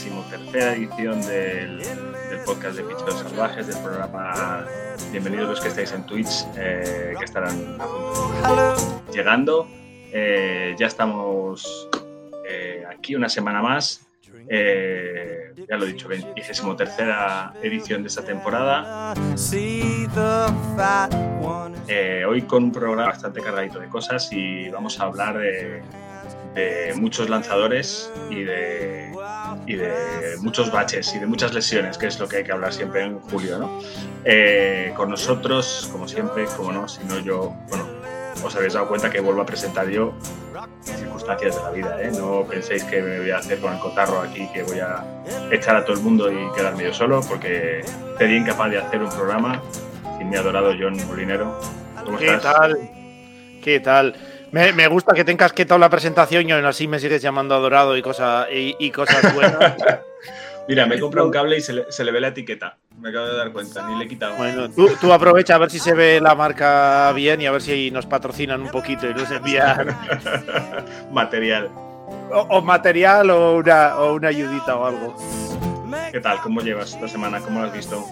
vigésimo tercera edición del, del podcast de Picheros Salvajes, del programa Bienvenidos los que estáis en Twitch, eh, que estarán llegando. Eh, ya estamos eh, aquí una semana más. Eh, ya lo he dicho, vigésimo tercera edición de esta temporada. Eh, hoy con un programa bastante cargadito de cosas y vamos a hablar de, de muchos lanzadores y de, y de muchos baches y de muchas lesiones, que es lo que hay que hablar siempre en julio. ¿no? Eh, con nosotros, como siempre, como no, si no yo, bueno, os habéis dado cuenta que vuelvo a presentar yo circunstancias de la vida. ¿eh? No penséis que me voy a hacer con el cotarro aquí, que voy a echar a todo el mundo y quedarme yo solo, porque sería incapaz de hacer un programa sin mi adorado John Molinero. ¿Cómo ¿Qué estás? tal? ¿Qué tal? Me, me gusta que tengas que la presentación y aún así me sigues llamando adorado y, cosa, y, y cosas buenas. Mira, me he comprado un cable y se le, se le ve la etiqueta. Me acabo de dar cuenta, ni le he quitado. bueno, tú, tú aprovecha a ver si se ve la marca bien y a ver si nos patrocinan un poquito y nos envían Material. o, o material o una, o una ayudita o algo. ¿Qué tal? ¿Cómo llevas esta semana? ¿Cómo lo has visto?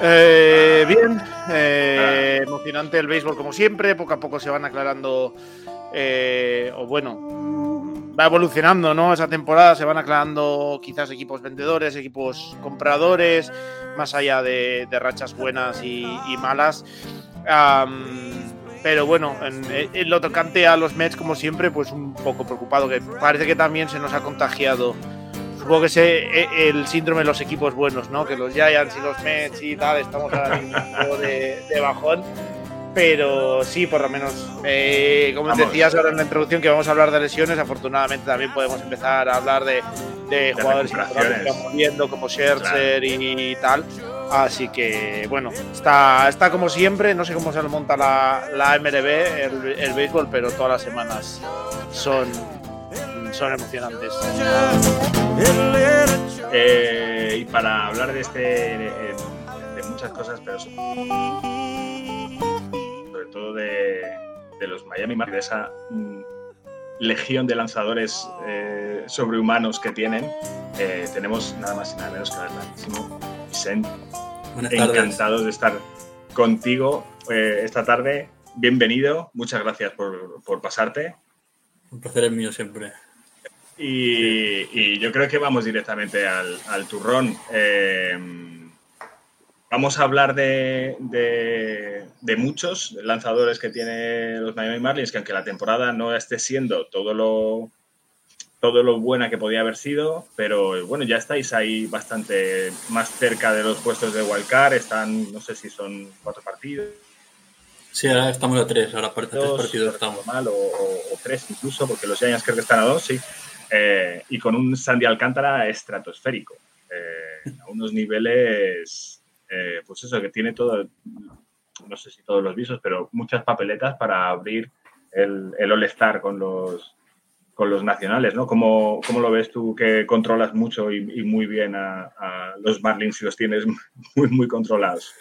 Eh, bien, eh, emocionante el béisbol como siempre, poco a poco se van aclarando, eh, o bueno, va evolucionando, ¿no? Esa temporada se van aclarando quizás equipos vendedores, equipos compradores, más allá de, rachas buenas y, malas. Pero bueno, en, en lo tocante a los Mets, como siempre, pues un poco preocupado, que parece que también se nos ha contagiado supongo que ese, e- el síndrome de los equipos buenos, ¿no? Que los Giants y los Mets y tal, estamos ahora mismo de, de bajón. Pero sí, por lo menos, eh, como Vamos. decías ahora en la introducción, que vamos a hablar de lesiones, afortunadamente también podemos empezar a hablar de, de jugadores importantes que van muriendo, como Scherzer y, tal. Así que, bueno, está, está como siempre, no sé cómo se lo monta la, la MLB, el, el béisbol, pero todas las semanas son, son emocionantes. Eh, y para hablar de este, de, de muchas cosas, pero so- sobre todo de, de los Miami Marlins, de esa mm, legión de lanzadores eh, sobrehumanos que tienen, eh, tenemos nada más y nada menos que al grandísimo Vicente. Buenas tardes. Encantados de estar contigo eh, esta tarde. Bienvenido, muchas gracias por, por pasarte. Un placer es mío siempre. Y, y yo creo que vamos directamente al, al turrón. Eh, vamos a hablar de, de- de muchos lanzadores que tiene los Miami Marlins, que aunque la temporada no esté siendo todo lo, todo lo buena que podía haber sido, pero bueno, ya estáis ahí bastante más cerca de los puestos de Wildcard. Están, no sé si son cuatro partidos. Sí, ahora estamos a tres, ahora aparte de tres dos, partidos estamos. o- o tres incluso, porque los Giants creo que están a dos, sí. Eh, y con un Sandy Alcántara estratosférico, eh, a unos niveles, eh, pues eso, que tiene todo, no sé si todos los visos, pero muchas papeletas para abrir el, el All-Star con los, con los nacionales, ¿no? ¿Cómo, cómo lo ves tú que controlas mucho y, muy bien a, los Marlins y los tienes muy, muy controlados?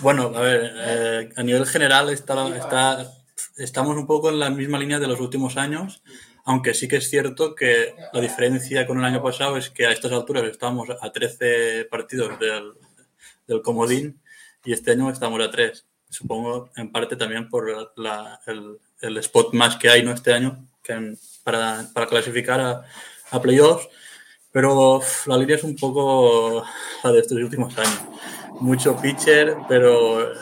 Bueno, a ver, eh, a nivel general está, está, estamos un poco en la misma línea de los últimos años, aunque sí que es cierto que la diferencia con el año pasado es que a estas alturas estamos a 13 partidos del, del comodín y este año estamos a 3. Supongo en parte también por la- el, el spot más que hay ¿no? este año que en- para, para clasificar a, a playoffs, pero la línea es un poco la de estos últimos años mucho pitcher, pero eh,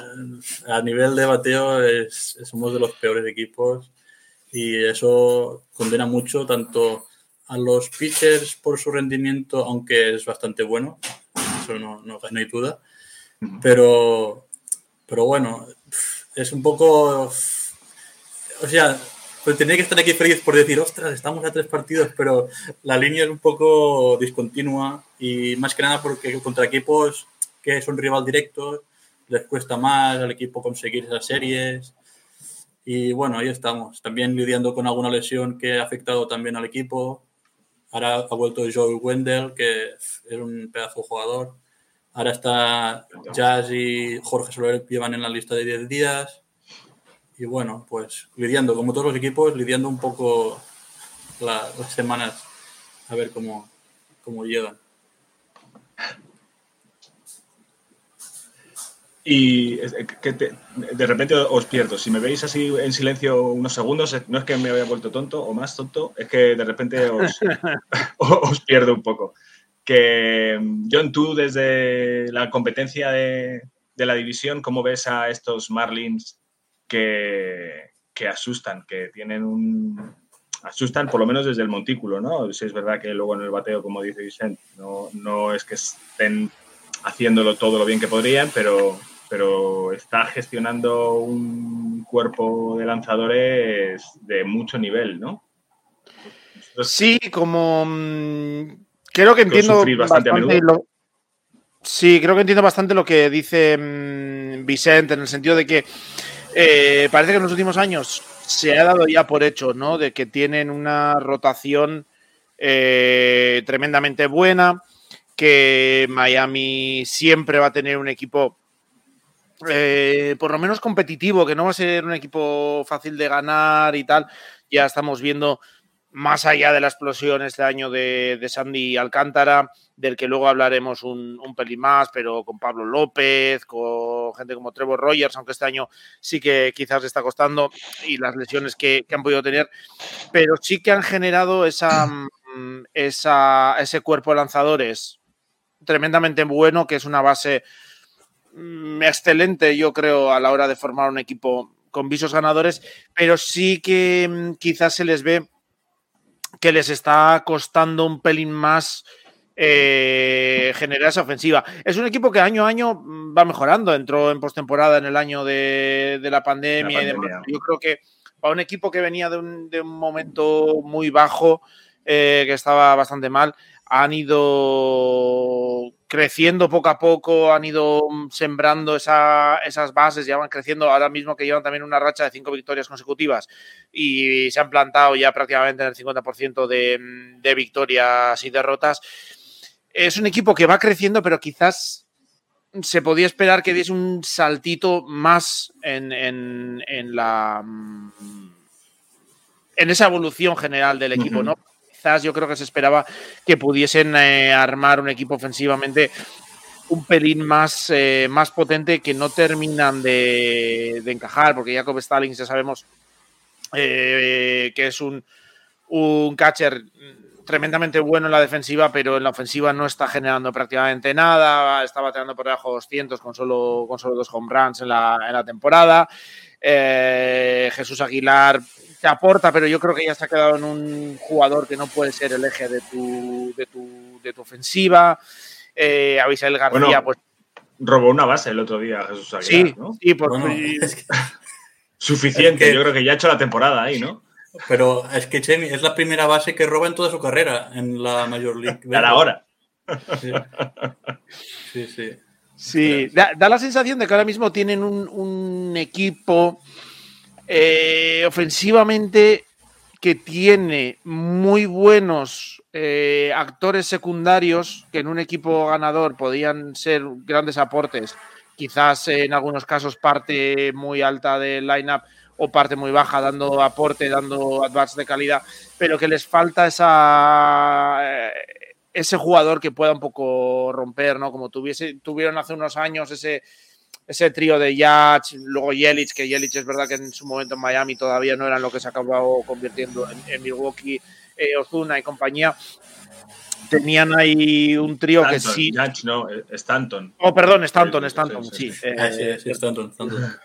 a nivel de bateo es, somos de los peores equipos y eso condena mucho tanto a los pitchers por su rendimiento, aunque es bastante bueno, eso no, no, no hay duda, pero, pero bueno, es un poco, o sea, pues tenía que estar aquí feliz por decir, ostras, estamos a tres partidos, pero la línea es un poco discontinua y más que nada porque contra equipos que son rival directos les cuesta más al equipo conseguir esas series. Y bueno, ahí estamos. También lidiando con alguna lesión que ha afectado también al equipo. Ahora ha vuelto Joe Wendell, que es un pedazo de jugador. Ahora está Jazz y Jorge Soler llevan en la lista de 10 días. Y bueno, pues lidiando, como todos los equipos, lidiando un poco las semanas a ver cómo, cómo llegan. Y que de repente os pierdo. Si me veis así en silencio unos segundos, no es que me haya vuelto tonto o más tonto, es que de repente os, os pierdo un poco. Que, John, tú desde la competencia de, de la división, ¿cómo ves a estos Marlins que, que asustan, que tienen un, asustan por lo menos desde el montículo, ¿no? Si es verdad que luego en el bateo, como dice Vicente, no, no es que estén haciéndolo todo lo bien que podrían, pero, pero está gestionando un cuerpo de lanzadores de mucho nivel, ¿no? sí, como mm, creo que entiendo bastante, lo, sí, creo que entiendo bastante lo que dice mm, Vicente en el sentido de que eh, parece que en los últimos años se ha dado ya por hecho, ¿no? De que tienen una rotación eh, tremendamente buena, que Miami siempre va a tener un equipo eh, por lo menos competitivo, que no va a ser un equipo fácil de ganar y tal. Ya estamos viendo más allá de la explosión este año de, Sandy Alcántara, del que luego hablaremos un, pelín más, pero con Pablo López, con gente como Trevor Rogers, aunque este año sí que quizás está costando y las lesiones que, han podido tener, pero sí que han generado esa, mm, esa, ese cuerpo de lanzadores tremendamente bueno, que es una base excelente, yo creo, a la hora de formar un equipo con visos ganadores, pero sí que mm, quizás se les ve que les está costando un pelín más eh, generar esa ofensiva. Es un equipo que año a año va mejorando. Entró en postemporada en el año de, la, pandemia y demás. Yo creo que para un equipo que venía de un, momento muy bajo, eh, que estaba bastante mal, han ido creciendo poco a poco, han ido sembrando esas bases, ya van creciendo, ahora mismo que llevan también una racha de cinco victorias consecutivas y se han plantado ya prácticamente en el 50% de, de victorias y derrotas. Es un equipo que va creciendo, pero quizás se podía esperar que diese un saltito más en, en, la en esa evolución general del equipo, ¿no? Quizás yo creo que se esperaba que pudiesen eh, armar un equipo ofensivamente un pelín más, eh, más potente que no terminan de, encajar, porque Jacob Stalin ya sabemos eh, que es un, un catcher tremendamente bueno en la defensiva, pero en la ofensiva no está generando prácticamente nada. Está bateando por debajo de 200 con solo, con solo dos home runs en la, en la temporada. Jesús Aguilar te aporta, pero yo creo que ya se ha quedado en un jugador que no puede ser el eje de tu, de tu, de tu ofensiva. Eh, Abisael García, pues. Robó una base el otro día, Jesús Aguilar, sí, ¿no? Sí, pues, Suficiente, yo creo que ya ha hecho la temporada ahí, ¿no? Pero es que Chemi es la primera base que roba en toda su carrera en la Major League. A la hora. Sí, sí. sí. Da, la sensación de que ahora mismo tienen un, un equipo eh, ofensivamente que tiene muy buenos eh, actores secundarios que en un equipo ganador podían ser grandes aportes, quizás en algunos casos parte muy alta del lineup o parte muy baja dando aporte, dando advance de calidad, pero que les falta esa eh, ese jugador que pueda un poco romper, ¿no? Como tuviese, tuvieron hace unos años ese ese trío de Yach, luego Yelich, que Yelich es verdad que en su momento en Miami todavía no eran lo que se acabó convirtiendo en, Milwaukee, eh, Ozuna y compañía. Tenían ahí un trío que sí. Yach, no, eh, Stanton. Oh, perdón, Stanton, Stanton, sí. Ah, sí, sí, Stanton, Stanton.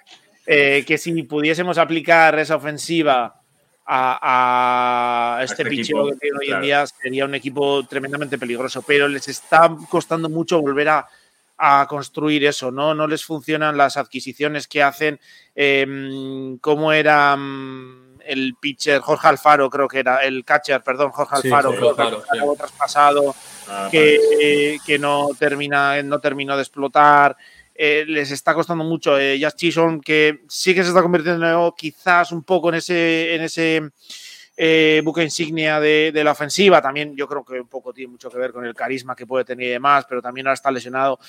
Eh, que si pudiésemos aplicar esa ofensiva a, este, este picheo que tiene hoy en día, sería un equipo tremendamente peligroso. Pero les está costando mucho volver a a construir eso, ¿no? No les funcionan las adquisiciones que hacen, eh, cómo era mm, el pitcher Jorge Alfaro, creo que era, el catcher, perdón, Jorge Sí, Alfaro, Jorge creo que sí. traspasado, Ah, que, que no termina, no terminó de explotar. Eh, les está costando mucho. Eh, Chisholm, que sí que se está convirtiendo quizás un poco en ese, en ese eh, buque insignia de, la ofensiva. También yo creo que un poco tiene mucho que ver con el carisma que puede tener y demás, pero también ahora está lesionado.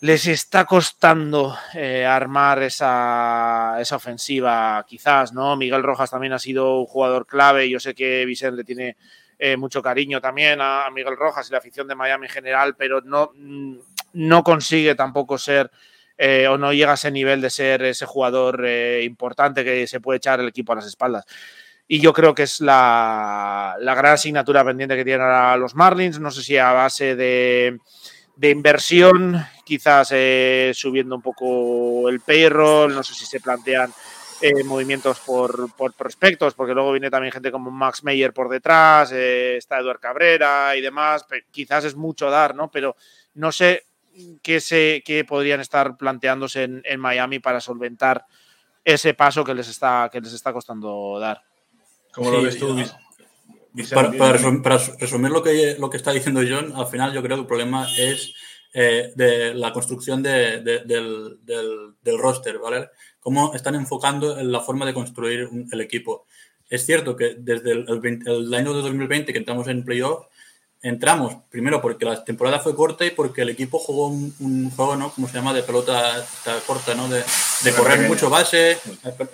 Les está costando eh, armar esa, ofensiva, quizás, ¿no? Miguel Rojas también ha sido un jugador clave. Yo sé que Vicente le tiene eh, mucho cariño también a, Miguel Rojas y la afición de Miami en general, pero no, mm, no consigue tampoco ser o no llega a ese nivel de ser ese jugador importante que se puede echar el equipo a las espaldas. Y yo creo que es la, la gran asignatura pendiente que tienen ahora los Marlins. No sé si a base de, de inversión, quizás eh, subiendo un poco el payroll, no sé si se plantean eh, movimientos por, por, prospectos, porque luego viene también gente como Max Meyer por detrás, eh, está Eduard Cabrera y demás. Quizás es mucho dar, ¿no? Pero no sé qué, se, qué podrían estar planteándose en, en, Miami para solventar ese paso que les está, que les está costando dar. ¿Cómo sí, lo ves tú? Para, para, resumir, para, resumir, lo que, lo que está diciendo John, al final yo creo que el problema es eh, de la construcción de, de, del, del, del, roster, ¿vale? Cómo están enfocando en la forma de construir un, el equipo. Es cierto que desde el, el, 20, el, año de 2020 que entramos en playoff, entramos primero porque la temporada fue corta y porque el equipo jugó un, un juego, ¿no? Como se llama, de pelota corta, ¿no? De, de correr pequeña. mucho base,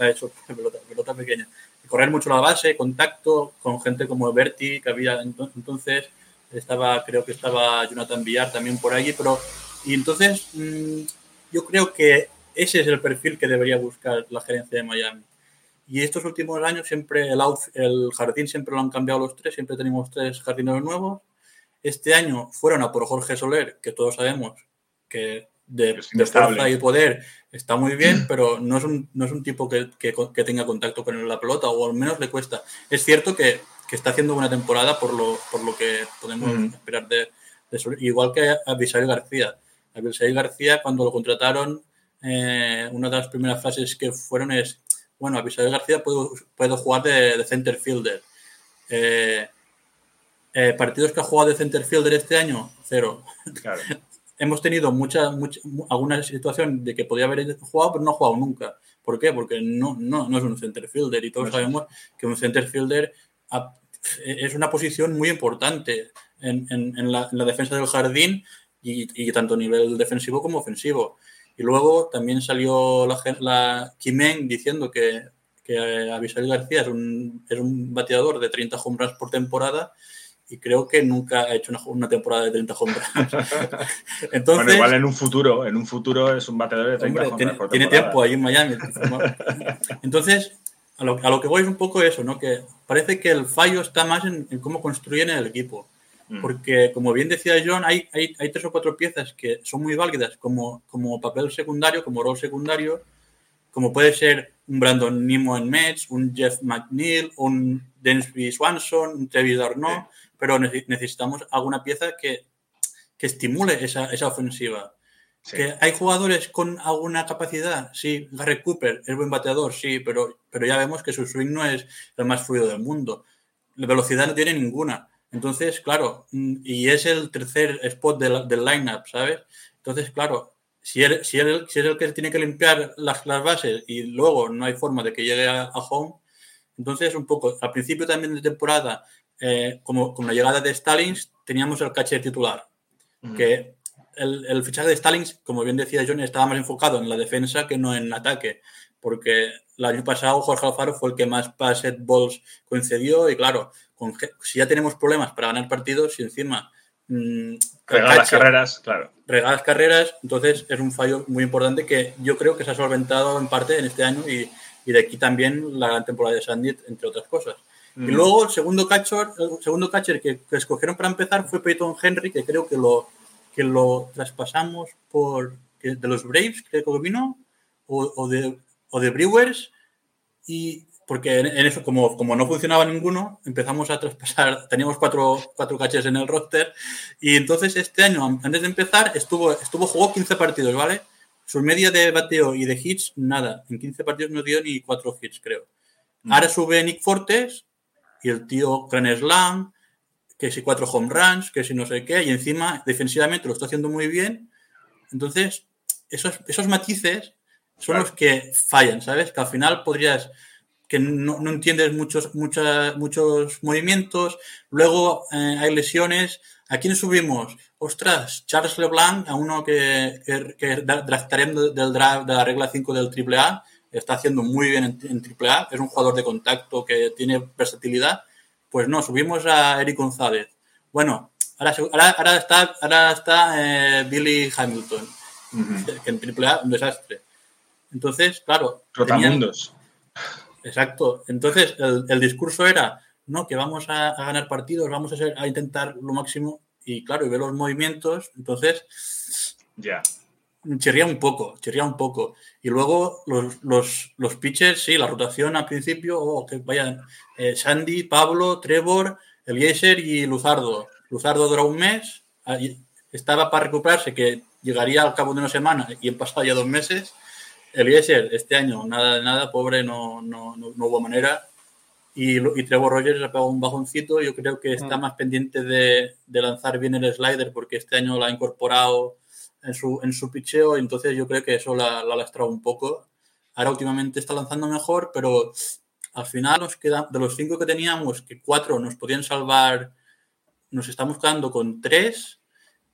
eso, pelota, pelota pequeña correr mucho la base, contacto con gente como Berti, que había entonces, estaba, creo que estaba Jonathan Villar también por allí, pero, y entonces mmm, yo creo que ese es el perfil que debería buscar la gerencia de Miami. Y estos últimos años siempre el, out, el jardín siempre lo han cambiado los tres, siempre tenemos tres jardineros nuevos. Este año fueron a por Jorge Soler, que todos sabemos que de, de fuerza y poder está muy bien, pero no es un, no es un tipo que, que, que, tenga contacto con la pelota, o al menos le cuesta. Es cierto que, que está haciendo buena temporada por lo, por lo que podemos mm. esperar de, de. Igual que a Abisail García. A Abisail García, cuando lo contrataron, eh, una de las primeras frases que fueron es, bueno, Abisail García puede, puede jugar de, de center fielder. Eh, eh, partidos que ha jugado de center fielder este año, cero. Claro. Hemos tenido mucha, mucha, alguna situación de que podía haber jugado, pero no ha jugado nunca. ¿Por qué? Porque no, no, no es un center fielder y todos no sabemos que un center fielder es una posición muy importante en, en, en, la, en la, defensa del jardín y, y, tanto a nivel defensivo como ofensivo. Y luego también salió la, la Kimen diciendo que, que Abisail García es un, es un bateador de 30 home runs por temporada y creo que nunca ha hecho una, una temporada de 30 home runs. Entonces, bueno, igual en un futuro, en un futuro es un bateador de 30 hombre, tiene, tiene tiempo ahí en Miami. Entonces, a lo, a lo, que voy es un poco eso, ¿no? Que parece que el fallo está más en, en cómo construyen el equipo. Mm. Porque, como bien decía John, hay, hay, hay, tres o cuatro piezas que son muy válidas como, como papel secundario, como rol secundario, como puede ser un Brandon Nimo en Mets, un Jeff McNeil, un Densby Swanson, un Travis Darno, sí. Pero necesitamos alguna pieza que, que estimule esa, esa ofensiva. Sí. ¿Que hay jugadores con alguna capacidad? Sí, Garrett Cooper es buen bateador, sí, pero, pero ya vemos que su swing no es el más fluido del mundo. La velocidad no tiene ninguna. Entonces, claro, y es el tercer spot del, del lineup, ¿sabes? Entonces, claro, si eres, si, eres, si eres el que tiene que limpiar las, las, bases y luego no hay forma de que llegue a, a home, entonces un poco, al principio también de temporada, eh, como con la llegada de Stallings, teníamos el catcher titular, que el, el, fichaje de Stallings, como bien decía John, estaba más enfocado en la defensa que no en ataque, porque el año pasado Jorge Alfaro fue el que más pass balls concedió y claro, con, si ya tenemos problemas para ganar partidos y encima mmm, regalas carreras, claro. Regalas carreras, entonces es un fallo muy importante que yo creo que se ha solventado en parte en este año y, y de aquí también la gran temporada de Sandy, entre otras cosas. Mm. Y luego el segundo catcher, el segundo catcher que, que, escogieron para empezar fue Peyton Henry, que creo que lo, que lo traspasamos por que de los Braves, creo que vino, o, o, de, o de Brewers, y porque en, en, eso, como, como no funcionaba ninguno, empezamos a traspasar, teníamos cuatro, cuatro caches en el roster, y entonces este año, antes de empezar, estuvo, estuvo jugó 15 partidos, ¿vale? Su media de bateo y de hits, nada. En 15 partidos no dio ni cuatro hits, creo. Ahora sube Nick Fortes y el tío Grand Slam, que si cuatro home runs, que si no sé qué, y encima defensivamente lo está haciendo muy bien. Entonces, esos, esos matices son los que fallan, ¿sabes? Que al final podrías que no, no entiendes muchos, muchos movimientos, luego eh, hay lesiones. ¿A quién subimos? Ostras, Charles LeBlanc, a uno que, que, que draftaremos del draft de la regla 5 del AAA, está haciendo muy bien en, en AAA, es un jugador de contacto que tiene versatilidad. Pues no, subimos a Eric González. Bueno, ahora, ahora, ahora está, ahora está eh, Billy Hamilton, uh -huh. que en AAA un desastre. Entonces, claro. Rotamundos. Tenían, exacto. Entonces, el, el, discurso era, no, que vamos a, a ganar partidos, vamos a, ser, a, intentar lo máximo. Y claro, y ve los movimientos, entonces. Ya. Chirría un poco, chirría un poco. Y luego los, los, los pitchers, sí, la rotación al principio, oh, que vayan eh, Sandy, Pablo, Trevor, Eliezer y Luzardo. Luzardo duró un mes, estaba para recuperarse, que llegaría al cabo de una semana y han pasado ya dos meses. Eliezer, este año, nada, nada, pobre, no, no, no, no hubo manera. Y, y, Trevor Rogers ha pegado un bajoncito. Yo creo que está más pendiente de, de, lanzar bien el slider porque este año lo ha incorporado en su, en su picheo. Y entonces yo creo que eso la, la ha lastrado un poco. Ahora últimamente está lanzando mejor, pero al final nos queda, de los cinco que teníamos, que cuatro nos podían salvar, nos estamos quedando con tres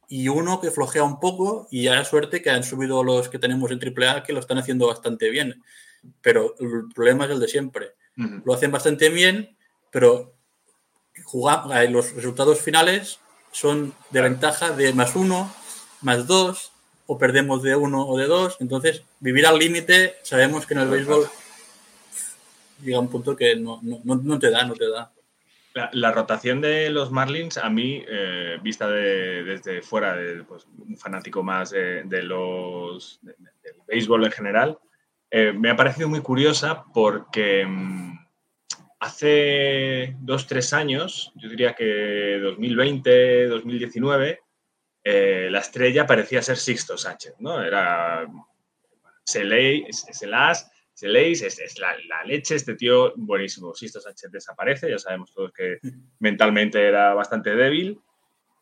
y uno que flojea un poco y ya es suerte que han subido los que tenemos en AAA que lo están haciendo bastante bien. Pero el problema es el de siempre. Uh -huh. Lo hacen bastante bien, pero jugar, los resultados finales son de ventaja de más uno, más dos, o perdemos de uno o de dos. Entonces, vivir al límite, sabemos que en el béisbol llega un punto que no, no, no te da, no te da. La, rotación de los Marlins, a mí, eh, vista de, desde fuera, de, pues, un fanático más de, de los de, del béisbol en general, eh, me ha parecido muy curiosa porque mmm, hace dos, tres años, yo diría que 2020, 2019, eh, la estrella parecía ser Sixto Sánchez, ¿no? Era Seley, es el as, se leéis, es, es la, la, leche, este tío buenísimo. Sisto Sánchez desaparece, ya sabemos todos que mentalmente era bastante débil.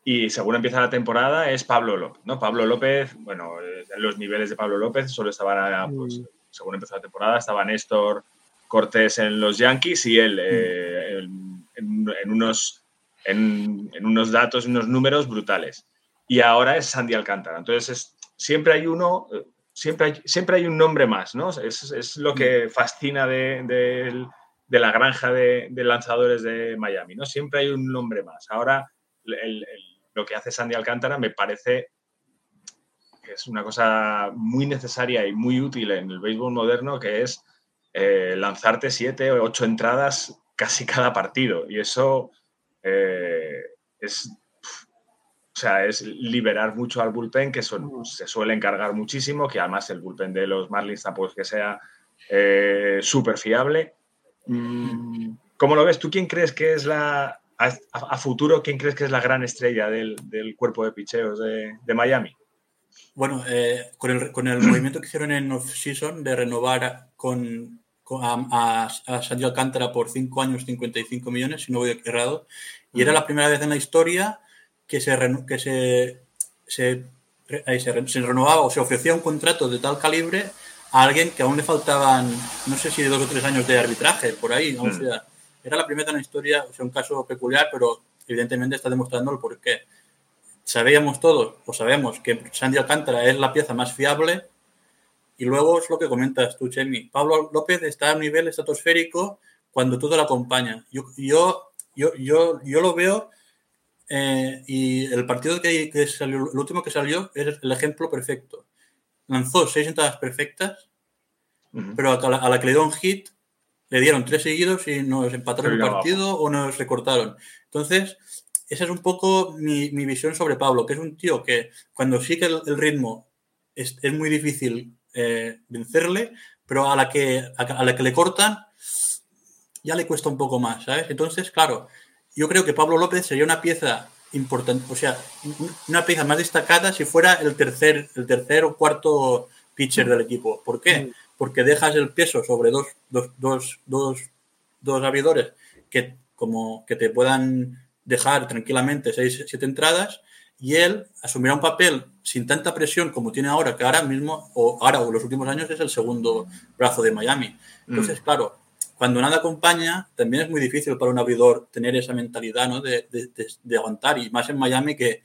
Y según empieza la temporada es Pablo López, ¿no? Pablo López, bueno, los niveles de Pablo López solo estaban, pues, mm. según empezó la temporada, estaba Néstor Cortés en los Yankees y él eh, en, en, unos, en, en, unos datos, unos números brutales. Y ahora es Sandy Alcántara. Entonces, es, siempre hay uno, siempre hay, siempre hay un nombre más, ¿no? Es, es lo que fascina de, de, de la granja de, de, lanzadores de Miami, ¿no? Siempre hay un nombre más. Ahora, el, el, lo que hace Sandy Alcántara me parece que es una cosa muy necesaria y muy útil en el béisbol moderno, que es eh, lanzarte siete o ocho entradas casi cada partido. Y eso eh, es o sea, es liberar mucho al bullpen, que son, se suele encargar muchísimo, que además el bullpen de los Marlins tampoco es que sea eh, súper fiable. Mm, ¿Cómo lo ves? ¿Tú quién crees que es la, a, a futuro, quién crees que es la gran estrella del, del cuerpo de picheos de, de Miami? Bueno, eh, con, el, con, el, movimiento que hicieron en off-season de renovar con, con a, a, Sandy Alcántara por 5 años, 55 millones, si no voy errado, y era la primera vez en la historia que se, que se, se, se, se, renovaba o se ofrecía un contrato de tal calibre a alguien que aún le faltaban, no sé si dos o tres años de arbitraje, por ahí. Mm. O sea, era la primera en la historia, o sea, un caso peculiar, pero evidentemente está demostrando el por qué. Sabíamos todos, o sabemos, que Sandy Alcántara es la pieza más fiable, y luego es lo que comentas tú, Chemi. Pablo López está a un nivel estratosférico cuando todo lo acompaña. Yo, yo, yo, yo, yo lo veo eh, y el partido que, que, salió, el último que salió es el ejemplo perfecto. Lanzó seis entradas perfectas, uh -huh. pero a la, a la, que le dio un hit, le dieron tres seguidos y nos empataron el partido abajo. o nos recortaron. Entonces, esa es un poco mi, mi, visión sobre Pablo, que es un tío que cuando sigue el, el ritmo es, es, muy difícil eh, vencerle, pero a la, que, a, a la que le cortan ya le cuesta un poco más, ¿sabes? Entonces, claro, yo creo que Pablo López sería una pieza importante, o sea, una pieza más destacada si fuera el tercer, el tercer o cuarto pitcher del equipo. ¿Por qué? Porque dejas el peso sobre dos, dos, dos, dos dos abridores que, como, que te puedan dejar tranquilamente seis, siete entradas y él asumirá un papel sin tanta presión como tiene ahora, que ahora mismo, o ahora o en los últimos años, es el segundo brazo de Miami. Entonces, claro, cuando nada acompaña, también es muy difícil para un abridor tener esa mentalidad ¿no? de, de, de, aguantar, y más en Miami, que,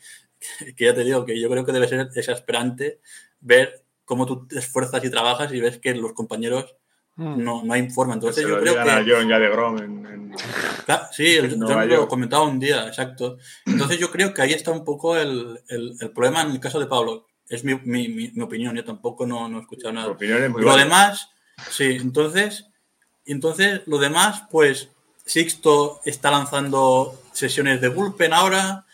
que, ya te digo, que yo creo que debe ser exasperante ver cómo tú te esfuerzas y trabajas y ves que los compañeros no, no hay forma. Entonces yo creo que... A John ya de Grom en, en... Claro, sí, el, yo lo comentaba un día, exacto. Entonces yo creo que ahí está un poco el, el, el problema en el caso de Pablo. Es mi, mi, mi, opinión, yo tampoco no, no he escuchado nada. lo vale. demás, sí, entonces, entonces lo demás, pues Sixto está lanzando sesiones de bullpen ahora,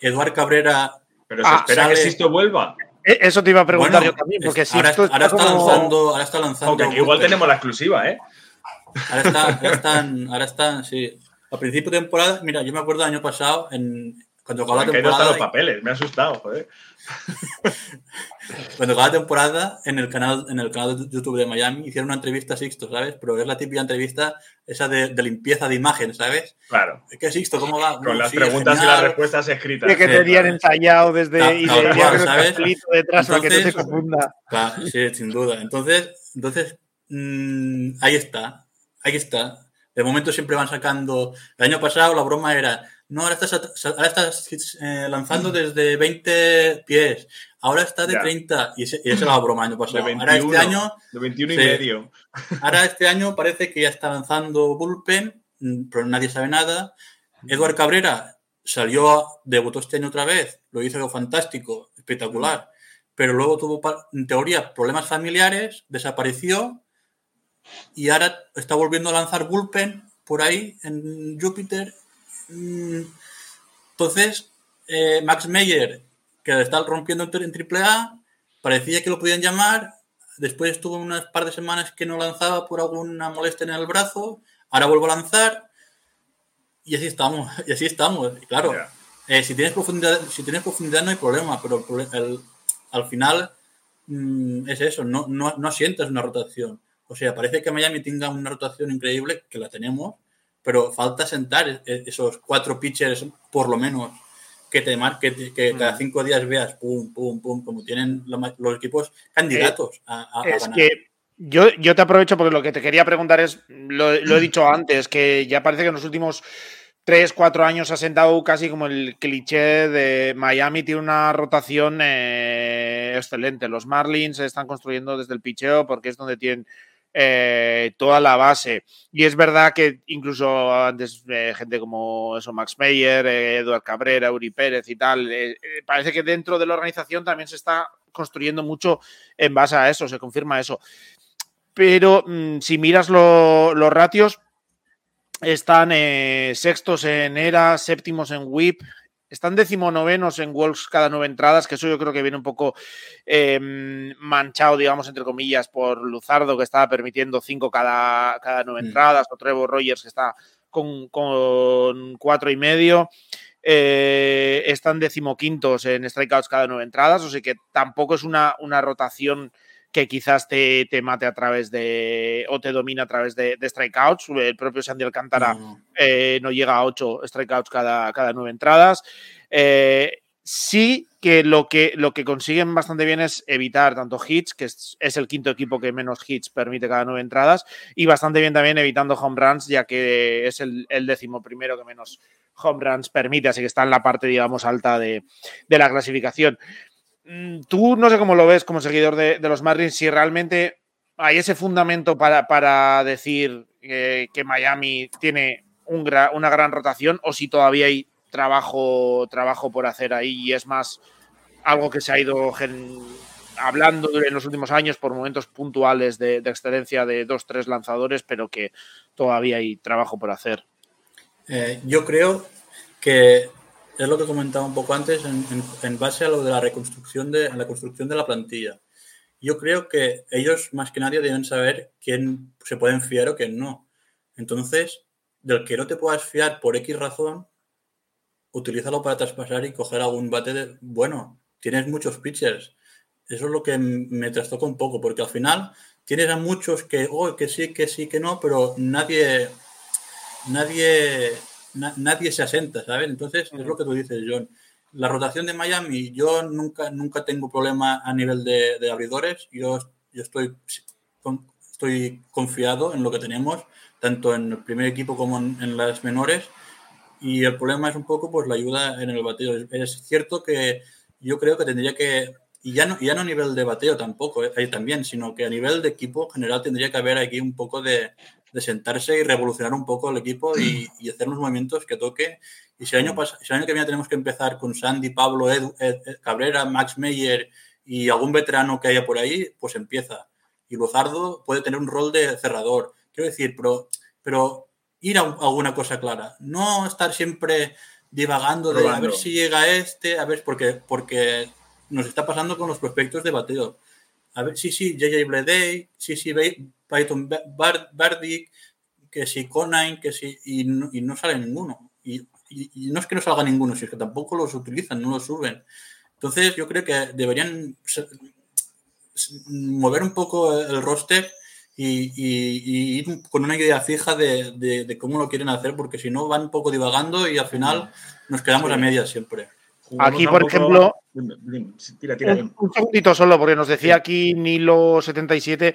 Eduard Cabrera... Pero se ah, espera sale... que Sixto vuelva. Eh, eso te iba a preguntar bueno, yo también, porque si ahora, está, como... lanzando, ahora está lanzando. Aunque aquí igual tenemos la exclusiva, ¿eh? Ahora, está, ahora están, ahora están, sí. A principio de temporada, mira, yo me acuerdo el año pasado, en, cuando acabó la temporada. los papeles, me ha asustado, joder. cuando acabó la temporada, en el canal, en el canal de YouTube de Miami, hicieron una entrevista a Sixto, ¿sabes? Pero es la típica entrevista esa de, de limpieza de imagen, ¿sabes? Claro. ¿Qué Sixto? ¿Cómo va? Con las sí, preguntas y las respuestas escritas. De que te tenían ensayado desde y de cual, ¿sabes? detrás para que no se confunda. Claro, sí, sin duda. Entonces, entonces mm, ahí está, ahí está. De momento siempre van sacando. El año pasado la broma era, no, ahora estás, ahora estás eh, lanzando desde 20 pies, ahora está de Ya. 30 y, ese, y esa era la broma año De pasado. 21, Ahora este año, de 21 y Sí. medio. ahora este año parece que ya está lanzando bullpen, mm, pero nadie sabe nada. Eduard Cabrera salió, debutó este año otra vez, lo hizo fantástico, espectacular, pero luego tuvo, en teoría, problemas familiares, desapareció y ahora está volviendo a lanzar bullpen por ahí en Júpiter. Mm, Entonces, eh, Max Meyer, que está rompiendo en AAA, parecía que lo podían llamar. Después estuvo unas par de semanas que no lanzaba por alguna molestia en el brazo. Ahora vuelvo a lanzar. Y así estamos. Y así estamos. Y claro, eh, si tienes profundidad, si tienes profundidad no hay problema, pero el al final mm, es eso, no, no, no sientas una rotación. O sea, parece que Miami tenga una rotación increíble, que la tenemos, pero falta sentar e- esos cuatro pitchers, por lo menos, que te marque, que, cada cinco días veas, pum, pum, pum, como tienen los equipos candidatos a, a- a Es ganar. que yo, yo te aprovecho porque lo que te quería preguntar es, lo, lo he dicho antes, que ya parece que en los últimos tres, cuatro años ha sentado casi como el cliché de Miami tiene una rotación eh, excelente. Los Marlins se están construyendo desde el picheo porque es donde tienen eh, toda la base. Y es verdad que incluso antes eh, gente como eso, Max Meyer, eh, Eduard Cabrera, Uri Pérez y tal, eh, parece que dentro de la organización también se está construyendo mucho en base a eso, se confirma eso. Pero mm, si miras lo- los ratios, están sextos en ERA, séptimos en WIP, están decimonovenos en Wolves cada nueve entradas, que eso yo creo que viene un poco eh, manchado, digamos, entre comillas, por Luzardo, que estaba permitiendo cinco cada, cada nueve Mm. entradas, o Trevor Rogers, que está con, con cuatro y medio. Eh, están decimoquintos en strikeouts cada nueve entradas, o sea que tampoco es una, una rotación que quizás te, te mate a través de o te domina a través de, de strikeouts. El propio Sandy Alcántara No. eh, no llega a 8 strikeouts cada, cada 9 entradas. Eh, sí que lo, que lo que consiguen bastante bien es evitar tanto hits, que es, es el quinto equipo que menos hits permite cada 9 entradas, y bastante bien también evitando home runs, ya que es el, el décimo primero que menos home runs permite, así que está en la parte, digamos, alta de, de la clasificación. Mm, Tú no sé cómo lo ves como seguidor de, los Marlins, si realmente hay ese fundamento para, para decir que Miami tiene una gran rotación o si todavía hay trabajo, trabajo por hacer ahí y es más algo que se ha ido hablando en los últimos años por momentos puntuales de, de excelencia de dos, tres lanzadores, pero que todavía hay trabajo por hacer. Eh, yo creo que es lo que comentaba un poco antes en, base a lo de la reconstrucción de la construcción de la plantilla. Yo creo que ellos más que nadie deben saber quién se pueden fiar o quién no. Entonces, del que no te puedas fiar por X razón, utilízalo para traspasar y coger algún bate de, bueno, tienes muchos pitchers. Eso es lo que me trastoca un poco, porque al final tienes a muchos que, oh, que sí, que sí, que no, pero nadie, nadie, nadie se asenta, ¿sabes? Entonces, es lo que tú dices, John. La rotación de Miami, yo nunca, nunca tengo problema a nivel de, de abridores. Yo, yo estoy, estoy confiado en lo que tenemos, tanto en el primer equipo como en, las menores. Y el problema es un poco pues la ayuda en el bateo. Es cierto que yo creo que tendría que y ya no, ya no a nivel de bateo tampoco, eh, ahí también, sino que a nivel de equipo general tendría que haber aquí un poco de, de sentarse y revolucionar un poco el equipo y, y hacer unos movimientos que toque. Y si el, año si el año que viene tenemos que empezar con Sandy, Pablo, Ed, Cabrera, Max Meyer y algún veterano que haya por ahí, pues empieza. Y Luzardo puede tener un rol de cerrador. Quiero decir, pero, pero ir a, alguna cosa clara. No estar siempre divagando de a ver si llega este, a ver, porque, porque nos está pasando con los prospectos de bateo. A ver, sí, sí, JJ sí, sí, Python Bardic, que si Conine, que sí, y no, y no sale ninguno. Y, y, no es que no salga ninguno, sino que tampoco los utilizan, no los suben. Entonces, yo creo que deberían mover un poco el roster y, y, ir con una idea fija de, de, de, cómo lo quieren hacer, porque si no van un poco divagando y al final nos quedamos sí. a medias siempre. Aquí, por ejemplo, tira, tira, un, un, segundito solo, porque nos decía aquí Nilo77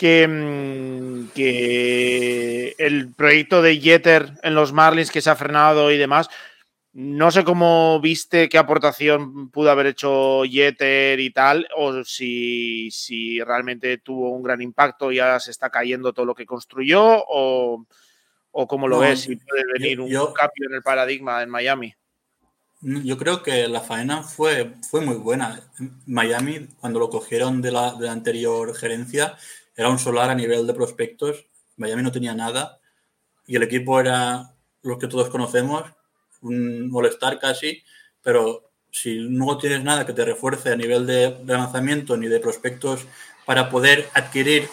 que, mm, que, el proyecto de Jeter en los Marlins que se ha frenado y demás. No sé cómo viste qué aportación pudo haber hecho Jeter y tal, o si, si realmente tuvo un gran impacto y ya se está cayendo todo lo que construyó, o, o cómo lo no, ves, si puede venir yo, un cambio en el paradigma en Miami. Yo creo que la faena fue, fue muy buena. Miami, cuando lo cogieron de la, de la anterior gerencia, era un solar a nivel de prospectos. Miami no tenía nada y el equipo era lo que todos conocemos, un molestar casi, pero si no tienes nada que te refuerce a nivel de, lanzamiento ni de prospectos para poder adquirir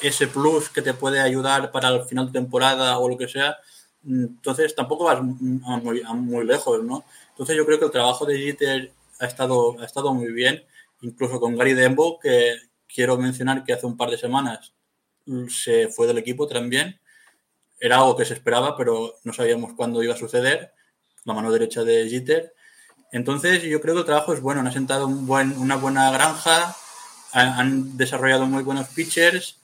ese plus que te puede ayudar para el final de temporada o lo que sea, entonces tampoco vas muy, muy lejos, ¿no? Entonces yo creo que el trabajo de Jeter ha estado, ha estado muy bien, incluso con Gary Dembo, que quiero mencionar que hace un par de semanas se fue del equipo también. Era algo que se esperaba, pero no sabíamos cuándo iba a suceder. La mano derecha de Jeter. Entonces yo creo que el trabajo es bueno. Han sentado un buen, una buena granja, han, desarrollado muy buenos pitchers,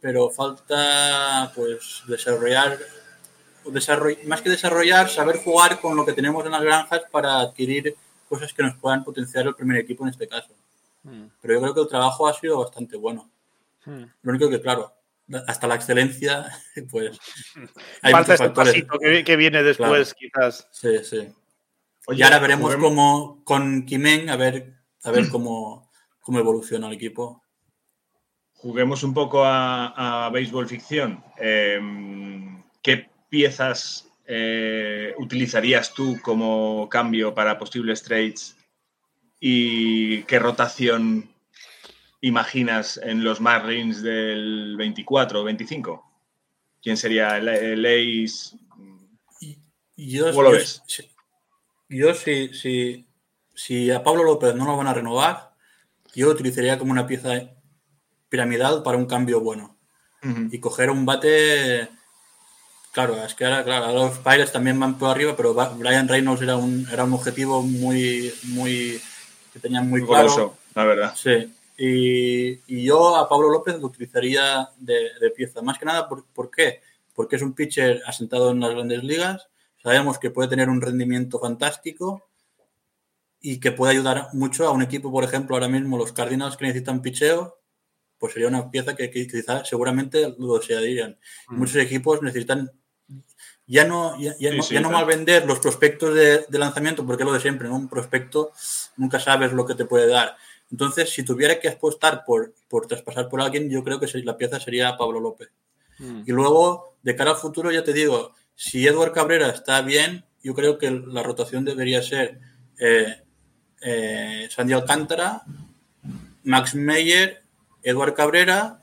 pero falta pues desarrollar más que desarrollar, saber jugar con lo que tenemos en las granjas para adquirir cosas que nos puedan potenciar el primer equipo en este caso. Mm. Pero yo creo que el trabajo ha sido bastante bueno. Mm. Lo único que, claro, hasta la excelencia, pues hay Falta este pasito que, que, viene después, claro. quizás. Sí, sí. Oye, y ahora veremos cómo con Kimen, a ver, a ver cómo, cómo evoluciona el equipo. Juguemos un poco a, a béisbol ficción. Eh, ¿Qué piezas eh, utilizarías tú como cambio para posibles trades y qué rotación imaginas en los Marlins del 24 o 25? ¿Quién sería el, Ace? Yo, ¿Cómo lo yo, ves? Yo, si, si, si a Pablo López no lo van a renovar, yo utilizaría como una pieza piramidal para un cambio bueno. Uh -huh. Y coger un bate Claro, es que ahora, claro, los Pirates también van por arriba, pero Brian Reynolds era un, era un objetivo muy, muy, que tenían muy, muy claro. Goloso, la verdad. Sí. Y, y, yo a Pablo López lo utilizaría de, de pieza. Más que nada, ¿por, ¿por, qué? Porque es un pitcher asentado en las grandes ligas. Sabemos que puede tener un rendimiento fantástico y que puede ayudar mucho a un equipo, por ejemplo, ahora mismo los Cardinals que necesitan picheo, pues sería una pieza que, que quizás seguramente lo desearían. Mm. Muchos equipos necesitan ya no, ya, ya sí, no, sí, ya no mal vender los prospectos de, de, lanzamiento, porque es lo de siempre, ¿no? Un prospecto nunca sabes lo que te puede dar. Entonces, si tuviera que apostar por, por traspasar por alguien, yo creo que la pieza sería Pablo López. Mm. Y luego, de cara al futuro, ya te digo, si Edward Cabrera está bien, yo creo que la rotación debería ser eh, eh, Sandy Alcántara, Max Meyer, Edward Cabrera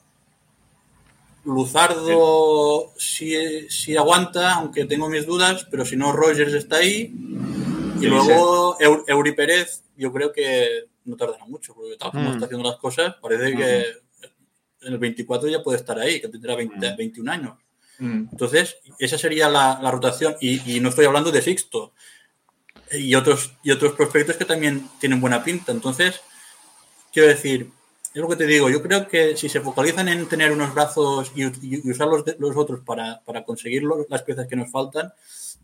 Luzardo sí, sí, aguanta, aunque tengo mis dudas, pero si no, Rogers está ahí. Y luego sí. Eury Pérez, yo creo que no tardará mucho, porque tal como mm. está haciendo las cosas, parece mm. que en el 24 ya puede estar ahí, que tendrá 20, mm. 21 años. Mm. Entonces, esa sería la, la rotación. Y, y no estoy hablando de Sixto. Y otros, y otros prospectos que también tienen buena pinta. Entonces, quiero decir, es lo que te digo, yo creo que si se focalizan en tener unos brazos y, y usar los, de- los otros para, para conseguir las piezas que nos faltan,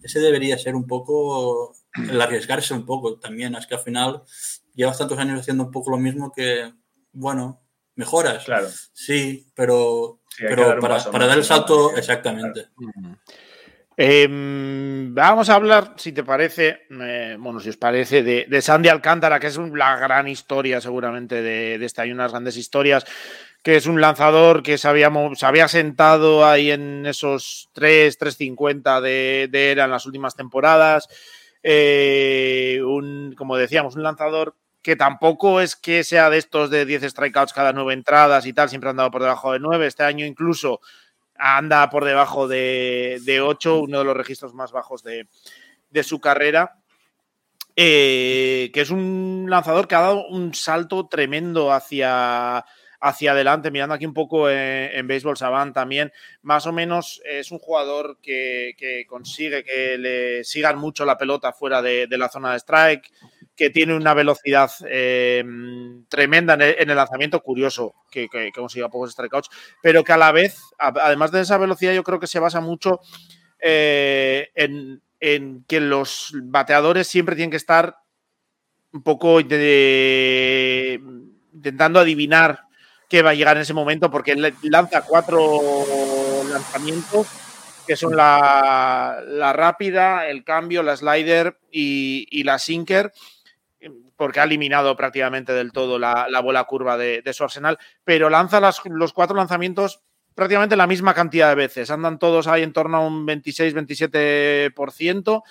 ese debería ser un poco el arriesgarse un poco también. Es que al final llevas tantos años haciendo un poco lo mismo que, bueno, mejoras. Claro. Sí, pero, Sí, pero para, dar el salto, que- Em, vamos a hablar, si te parece, eh, bueno, si os parece, de, de Sandy Alcántara, que es la gran historia seguramente de, de este año, unas grandes historias, que es un lanzador que se había, se había sentado ahí en esos 3, 3.50 de, de era en las últimas temporadas. Eh, un, como decíamos, un lanzador que tampoco es que sea de estos de 10 strikeouts cada 9 entradas y tal, siempre ha andado por debajo de 9. Este año incluso anda por debajo de, de 8, uno de los registros más bajos de, de su carrera. Eh, que es un lanzador que ha dado un salto tremendo hacia, hacia adelante, mirando aquí un poco en, Baseball Savant también, más o menos es un jugador que, que consigue que le sigan mucho la pelota fuera de la zona de strike, que tiene una velocidad eh, tremenda en el, en el lanzamiento, curioso que, que, que consiga pocos strikeouts, pero que a la vez, además de esa velocidad, yo creo que se basa mucho eh, en, en que los bateadores siempre tienen que estar un poco intentando adivinar qué va a llegar en ese momento, porque lanza cuatro lanzamientos que son la, rápida, el cambio, la slider y la sinker, porque ha eliminado prácticamente del todo la, la bola curva de, su arsenal, pero lanza los cuatro lanzamientos prácticamente la misma cantidad de veces. Andan todos ahí en torno a un 26-27%.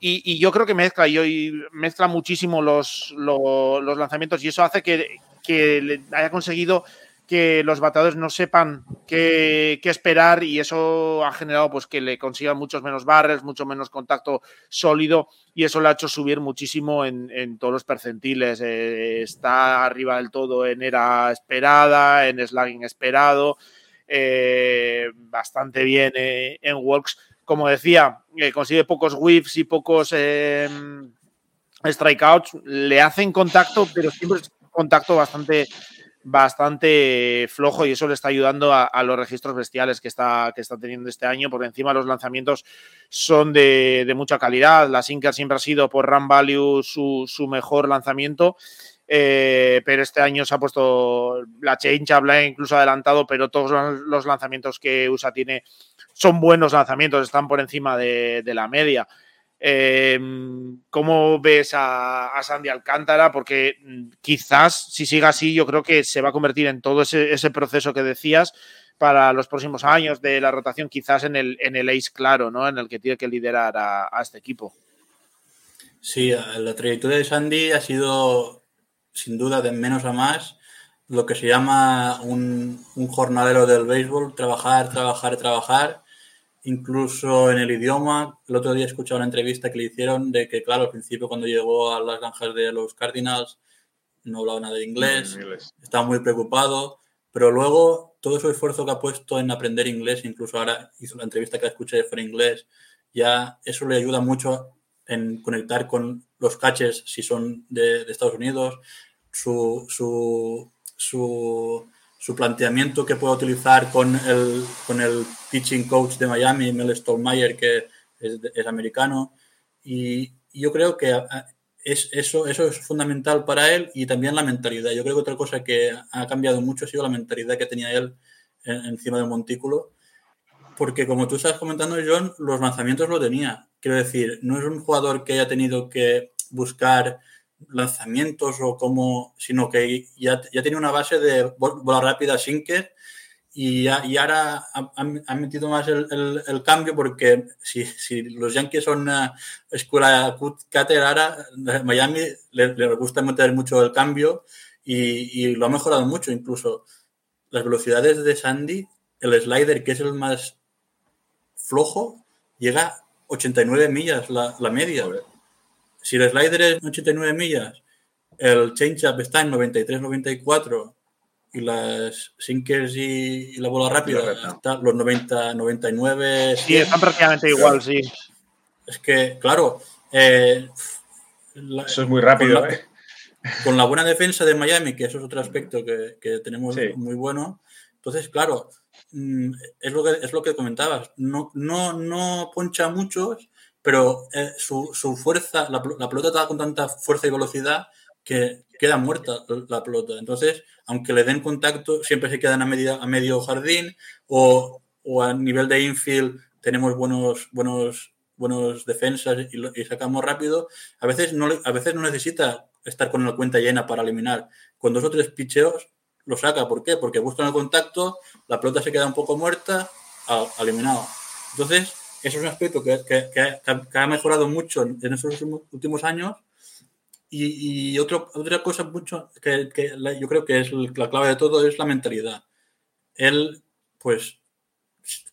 Y, yo creo que mezcla, y hoy mezcla muchísimo los, lo- los lanzamientos y eso hace que, que haya conseguido que los bateadores no sepan qué, esperar y eso ha generado pues que le consigan muchos menos barrels, mucho menos contacto sólido y eso le ha hecho subir muchísimo en, todos los percentiles. Eh, está arriba del todo en era esperada, en slugging esperado, eh, bastante bien eh, en walks. Como decía, consigue pocos whiffs y pocos strikeouts. Le hacen contacto, pero siempre es contacto bastante bastante flojo y eso le está ayudando a, los registros bestiales que está, que está teniendo este año. Por encima los lanzamientos son de, mucha calidad. La Sinker siempre ha sido por Run Value su, su mejor lanzamiento. Eh, pero este año se ha puesto la change habla incluso adelantado, pero todos los lanzamientos que USA tiene son buenos lanzamientos, están por encima de la media. Eh, ¿Cómo ves a, Sandy Alcántara? Porque mm, quizás, si sigue así, yo creo que se va a convertir en todo ese, proceso que decías para los próximos años de la rotación, quizás en el, ace claro, ¿no? En el que tiene que liderar a, este equipo. Sí, la trayectoria de Sandy ha sido, sin duda, de menos a más, lo que se llama un, un jornalero del béisbol, trabajar, trabajar, trabajar incluso en el idioma. El otro día he escuchado una entrevista que le hicieron de que, claro, al principio cuando llegó a las granjas de los Cardinals no hablaba nada de inglés, inglés. estaba muy preocupado, pero luego todo su esfuerzo que ha puesto en aprender inglés, incluso ahora hizo la entrevista que escuché fue en inglés, ya eso le ayuda mucho en conectar con los catches si son de, de Estados Unidos, su, su, su su planteamiento que puede utilizar con el, con el pitching coach de Miami, Mel Stolmeyer, que es, americano. Y, yo creo que es, eso, eso es fundamental para él y también la mentalidad. Yo creo que otra cosa que ha cambiado mucho ha sido la mentalidad que tenía él en, encima del montículo. Porque como tú estás comentando, John, los lanzamientos lo tenía. Quiero decir, no es un jugador que haya tenido que buscar lanzamientos o como, sino que ya, ya tenía una base de bola rápida sinker y, ya, y ahora han, han metido más el, el, el, cambio porque si, si los Yankees son una escuela cutter ahora, Miami le, le, gusta meter mucho el cambio y, y, lo ha mejorado mucho incluso. Las velocidades de Sandy, el slider que es el más flojo, llega a 89 millas la, la media. Si el slider es 89 millas, el changeup está en 93-94 y las sinkers y, y la bola rápida, La hasta los 90, 99. Sí, están prácticamente igual, sí. Es que, claro, eh, la- Eso es muy rápido, con la, ¿eh? con la buena defensa de Miami, que eso es otro aspecto que, que tenemos Sí. muy bueno, entonces, claro, mm, es lo que, es lo que comentabas, no, no, no poncha a muchos, pero eh, su, su fuerza, la, la pelota está con tanta fuerza y velocidad que queda muerta la pelota. Entonces, aunque le den contacto, siempre se quedan a, media, a medio jardín o, o a nivel de infield tenemos buenos, buenos, buenos defensas y, y sacamos rápido. A veces, no, a veces no necesita estar con la cuenta llena para eliminar. Con dos o tres picheos lo saca. ¿Por qué? Porque buscan el contacto, la pelota se queda un poco muerta, a- eliminado. Entonces, eso es un aspecto que, ha- mejorado mucho en estos últimos- años. Y, y otra cosa mucho que, yo creo que es la clave de todo es la mentalidad. Él, pues,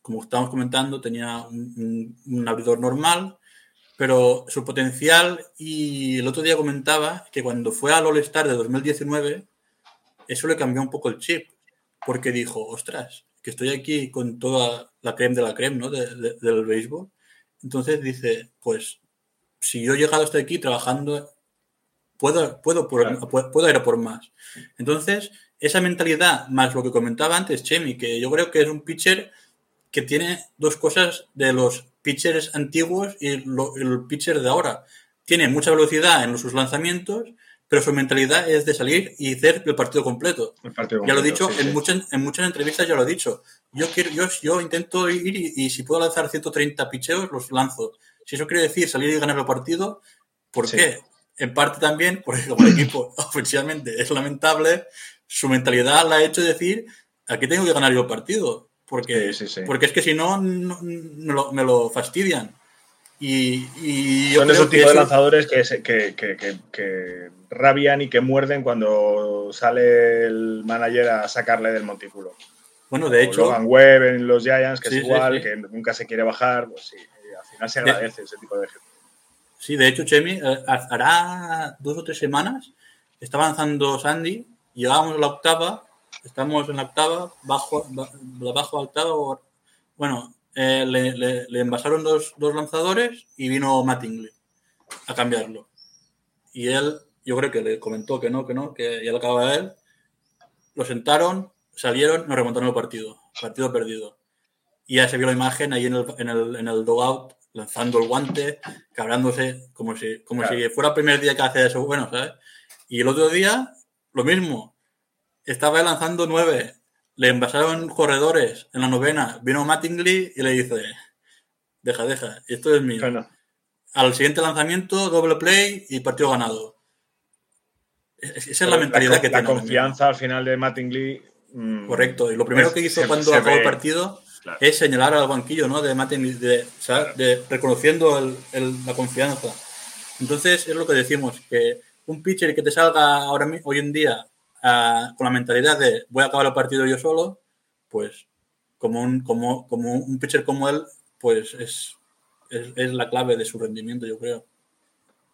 como estábamos comentando, tenía un abridor normal, pero su potencial, y el otro día comentaba que cuando fue al All-Star de 2019, eso le cambió un poco el chip, porque dijo, ostras, que estoy aquí con toda la creme de la creme ¿no? de- de- del béisbol. Entonces dice, pues, si yo he llegado hasta aquí trabajando, puedo, puedo, por- Claro. puedo, puedo ir a por más. Entonces, esa mentalidad, más lo que comentaba antes Chemi, que yo creo que es un pitcher que tiene dos cosas de los pitchers antiguos y lo- el pitcher de ahora. Tiene mucha velocidad en sus lanzamientos, pero su mentalidad es de salir y hacer el partido completo. El partido Ya lo he dicho, sí, en, sí. Muchas, en muchas entrevistas ya lo he dicho. Yo, quiero, yo, yo intento ir y, y si puedo lanzar 130 picheos, los lanzo. Si eso quiere decir salir y ganar el partido, ¿por Sí. qué? En parte también, porque como el equipo ofensivamente es lamentable, su mentalidad la ha hecho decir, aquí tengo que ganar yo el partido. Porque, porque es que si no, no- me, lo, me lo fastidian. Y, y Son esos tipos de lanzadores que, se- que, que- que- rabian y que muerden cuando sale el manager a sacarle del montículo. bueno, de O hecho, Logan Webb en los Giants, que Sí, es sí, igual, sí. que nunca se quiere bajar. Pues sí, al final se De- agradece ese tipo de gente. Sí, de hecho, Chemi, eh, hará dos o tres semanas, está avanzando Sandy, llegábamos a la octava, estamos en la octava, bajo, ba- la bajo octava, bueno, eh, le, le- le envasaron dos, dos lanzadores y vino Mattingly a cambiarlo. Y él, yo creo que le comentó que no, que no, que ya lo acababa él. Lo sentaron, salieron, nos remontaron el partido. Partido perdido. Y ya se vio la imagen ahí en el, en el, en el dugout, lanzando el guante, cabrándose, como si, como Claro. si fuera el primer día que hace eso, bueno, ¿sabes? Y el otro día, lo mismo. Estaba lanzando nueve, le envasaron corredores en la novena, vino Mattingly y le dice, deja, deja, esto es mío. Bueno, Al siguiente lanzamiento, doble play y partido ganado. Es- Esa es la pero mentalidad co- que La tiene. confianza al final de Mattingly. mm, Correcto. Y lo primero es- que hizo se- cuando se acabó el partido Claro. es señalar al banquillo, ¿no? De Martin, de, de- reconociendo el- el- la confianza. Entonces, es lo que decimos, que un pitcher que te salga ahora hoy en día con la mentalidad de voy a acabar el partido yo solo, pues como un, como, como un pitcher como él, pues es, es, la clave de su rendimiento, yo creo.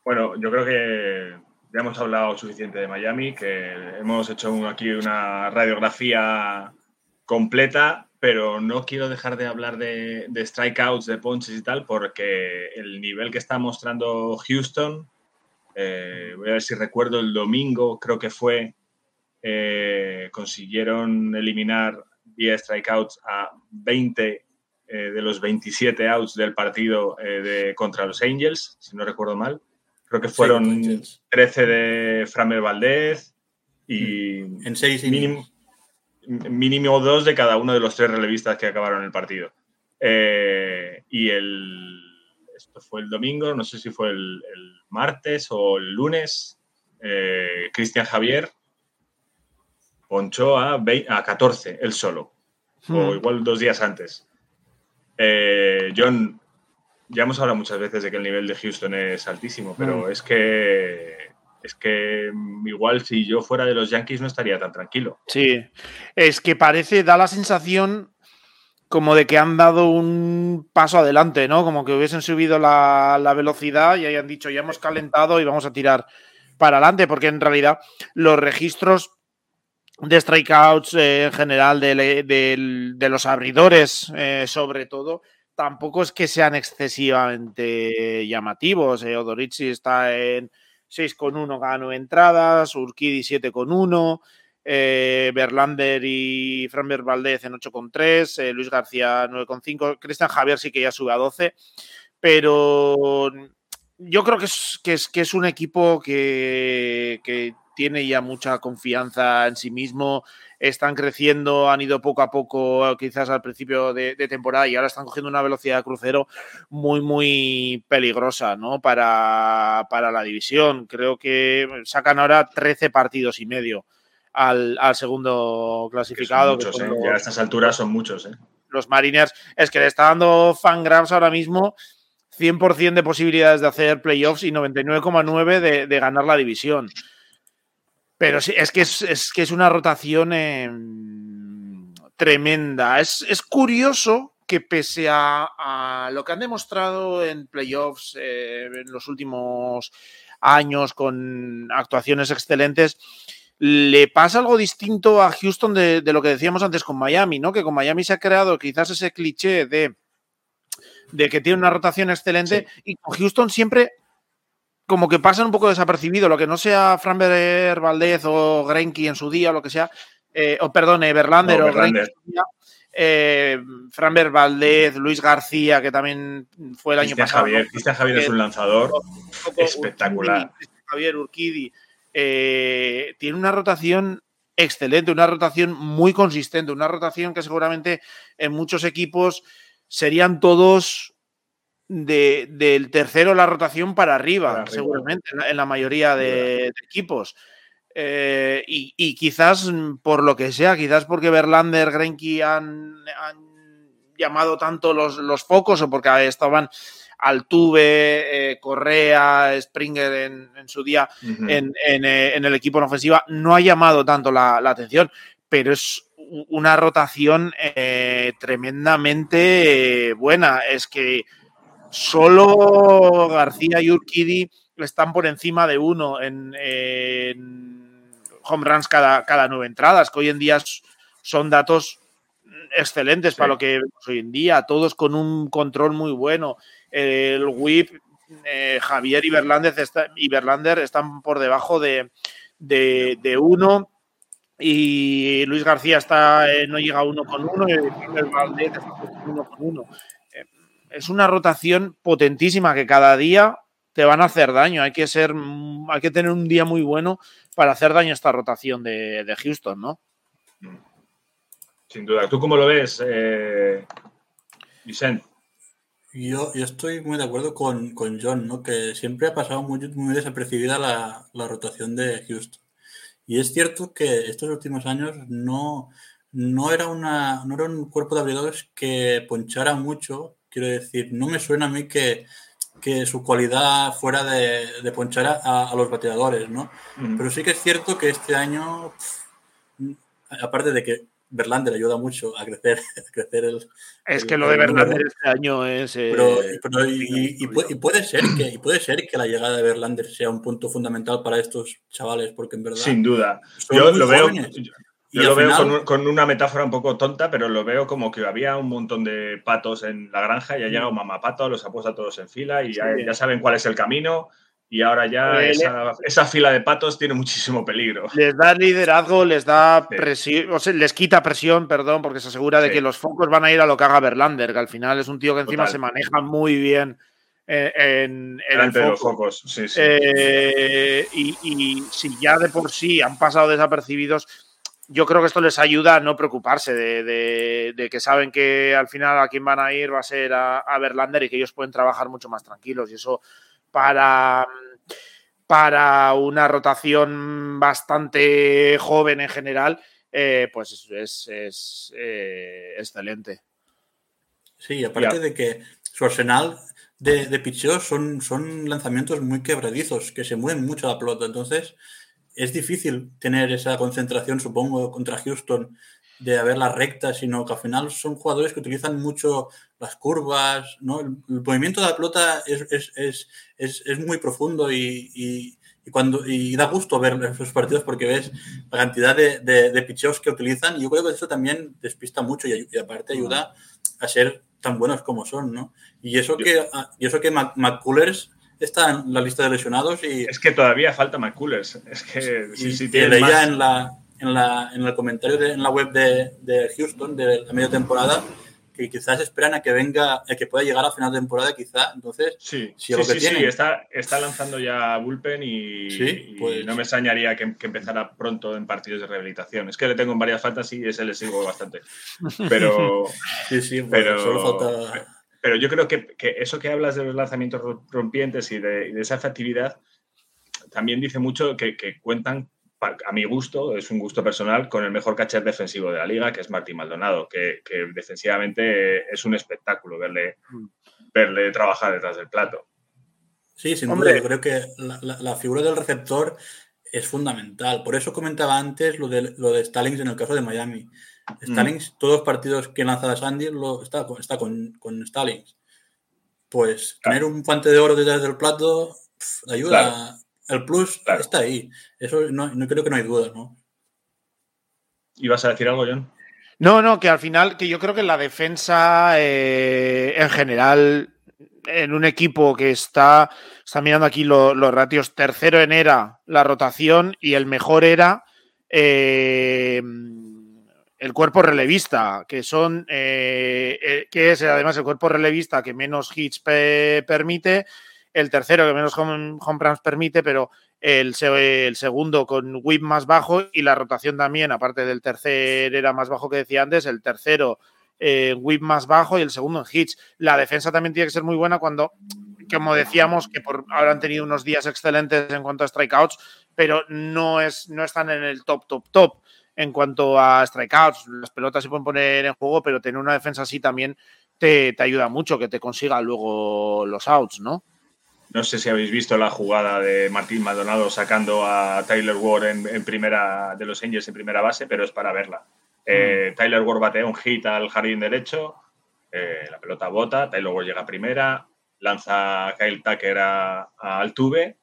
Bueno, yo creo que ya hemos hablado suficiente de Miami, que hemos hecho aquí una radiografía completa, pero no quiero dejar de hablar de, de strikeouts, de ponches y tal, porque el nivel que está mostrando Houston, eh, voy a ver si recuerdo el domingo, creo que fue, eh, consiguieron eliminar vía strikeouts a 20 eh, de los 27 outs del partido eh, de, contra los Angels, si no recuerdo mal. Creo que fueron Angels. 13 de Framer Valdez y En seis mínimo, mínimo dos de cada uno de los tres relevistas que acabaron el partido. Eh, y el, esto fue el domingo, no sé si fue el, el martes o el lunes, eh, Cristian Javier ponchó a, 20 a 14, él solo, o Hmm. igual dos días antes. Eh, John, ya hemos hablado muchas veces de que el nivel de Houston es altísimo, pero Mm. es que es que mm, igual si yo fuera de los Yankees no estaría tan tranquilo. Sí, es que parece, da la sensación como de que han dado un paso adelante, ¿no? Como que hubiesen subido la, la velocidad y hayan dicho, ya hemos calentado y vamos a tirar para adelante, porque en realidad los registros de strikeouts eh, en general, de, de, los abridores eh, sobre todo, tampoco es que sean excesivamente llamativos. Eh. Odorici está en 6,1 gano entradas, Urquidi 7,1, eh, Berlander y Franber Valdez en 8,3, eh, Luis García 9,5, Cristian Javier sí que ya sube a 12, pero yo creo que es, que es, que es un equipo que, que tiene ya mucha confianza en sí mismo, están creciendo, han ido poco a poco quizás al principio de, temporada y ahora están cogiendo una velocidad de crucero muy, muy peligrosa ¿no? para, para la división. Creo que sacan ahora 13 partidos y medio al, segundo clasificado. Que muchos, ¿eh? a estas alturas son muchos. ¿eh? Los Mariners, es que le está dando Fangraphs ahora mismo 100% de posibilidades de hacer playoffs y 99,9% de, de ganar la división. Pero sí, es que es, que es una rotación em, tremenda. Es, curioso que pese a, lo que han demostrado en playoffs eh, en los últimos años con actuaciones excelentes, le pasa algo distinto a Houston de, lo que decíamos antes con Miami, ¿no? Que con Miami se ha creado quizás ese cliché de, de que tiene una rotación excelente y con Houston siempre como que pasan un poco desapercibido, lo que no sea Framber Valdez o Grenky en su día, lo que sea, eh, o perdón, Verlander o Grenky eh, Framber Valdez, Luis García, que también fue el año pasado. Javier, Cristian Javier es un lanzador espectacular. Javier Urquidi eh, tiene una rotación excelente, una rotación muy consistente, una rotación que seguramente en muchos equipos serían todos del tercero la rotación para arriba, seguramente, en la, mayoría de, equipos. Eh, y, quizás por lo que sea, quizás porque Verlander, Grenky han, llamado tanto los, focos o porque estaban Altuve, eh, Correa, Springer en, su día eh, en, el equipo en ofensiva, no ha llamado tanto la, atención, pero es una rotación tremendamente buena. Es que Solo García y Urquidi están por encima de uno en, home runs cada, cada nueve entradas, que hoy en día son datos excelentes para lo que vemos hoy en día, todos con un control muy bueno. El whip, eh, Javier y Berlander, y Berlander están por debajo de, uno y Luis García está eh, no llega a uno con uno y el Valdez está uno con uno es una rotación potentísima que cada día te van a hacer daño. Hay que ser, hay que tener un día muy bueno para hacer daño a esta rotación de, Houston, ¿no? Sin duda. ¿Tú cómo lo ves, eh, Vicente? Yo, yo, estoy muy de acuerdo con, John, ¿no? que siempre ha pasado muy, muy desapercibida la, la, rotación de Houston. Y es cierto que estos últimos años no, no, era, una, no era un cuerpo de abridores que ponchara mucho Quiero decir, no me suena a mí que, su cualidad fuera de, ponchar a, los bateadores, ¿no? Pero sí que es cierto que este año, aparte de que Verlander ayuda mucho a crecer, a crecer el. Es que lo de Verlander este año es. Eh, y, puede, ser que, puede ser que la llegada de Verlander sea un punto fundamental para estos chavales, porque en verdad. Sin duda. Yo lo veo. Yo lo veo con, una metáfora un poco tonta, pero lo veo como que había un montón de patos en la granja y ha llegado mamá pato, los ha puesto a todos en fila y ya, saben cuál es el camino. Y ahora ya esa, fila de patos tiene muchísimo peligro. Les da liderazgo, les da presión, o sea, les quita presión, perdón, porque se asegura de que los focos van a ir a lo que haga Verlander, que al final es un tío que encima se maneja muy bien en, el de los focos. Sí, sí. Eh, y, y si ya de por sí han pasado desapercibidos yo creo que esto les ayuda a no preocuparse de, que saben que al final a quien van a ir va a ser a, a, Verlander y que ellos pueden trabajar mucho más tranquilos. Y eso para, para una rotación bastante joven en general, eh, pues es, eh, excelente. Sí, aparte de que su arsenal de, de son, son lanzamientos muy quebradizos, que se mueven mucho la pelota. Entonces, es difícil tener esa concentración, supongo, contra Houston de haber las rectas, sino que al final son jugadores que utilizan mucho las curvas, ¿no? El, movimiento de la pelota es, muy profundo y, y, cuando, y da gusto ver esos partidos porque ves la cantidad de, de, picheos que utilizan y yo creo que eso también despista mucho y, aparte ayuda a ser tan buenos como son, ¿no? Y eso que, ah, y eso que McCullers está en la lista de lesionados y... Es que todavía falta McCullers. Es que sí, sí, leía en, la, en, la, en el comentario de, en la web de, de Houston de la media temporada que quizás esperan a que venga, a que pueda llegar a final de temporada, quizá. Entonces, sí, sí, sí, sí, está, está lanzando ya Bullpen y, pues no me extrañaría que, empezara pronto en partidos de rehabilitación. Es que le tengo en varias fantasy y ese le sigo bastante. Pero, sí, sí, pues pero, solo falta... pero yo creo que, que, eso que hablas de los lanzamientos rompientes y de, de esa efectividad también dice mucho que, que cuentan a mi gusto, es un gusto personal, con el mejor catcher defensivo de la liga, que es Martín Maldonado, que, defensivamente es un espectáculo verle, mm. verle trabajar detrás del plato. Sí, sin duda, yo creo que la, figura del receptor es fundamental. Por eso comentaba antes lo de, lo de Stallings en el caso de Miami. Mm. Stallings, todos los partidos que lanza Sandy lo, está, está con, con Stallings. Pues tener un guante de oro detrás del plato ayuda el plus está ahí. Eso no, creo que no hay duda, ¿no? ¿Ibas a decir algo, John? No, no, que al final, que yo creo que la defensa eh, en general, en un equipo que está, está mirando aquí los ratios, tercero en era la rotación y el mejor era eh, el cuerpo relevista, que son, eh, que es además el cuerpo relevista que menos hits permite el tercero que menos home, runs permite, pero el, el, segundo con whip más bajo y la rotación también, aparte del tercer era más bajo que decía antes, el tercero eh, whip más bajo y el segundo en hits. La defensa también tiene que ser muy buena cuando, como decíamos, que por, ahora han tenido unos días excelentes en cuanto a strikeouts, pero no, es, no están en el top, top, top en cuanto a strikeouts. Las pelotas se pueden poner en juego, pero tener una defensa así también te, te ayuda mucho que te consiga luego los outs, ¿no? No sé si habéis visto la jugada de Martín Maldonado sacando a Tyler Ward en, primera de los Angels en primera base, pero es para verla. Eh, mm. Tyler Ward batea un hit al jardín derecho, eh, la pelota bota, Tyler Ward llega a primera, lanza a Kyle Tucker a, Altuve,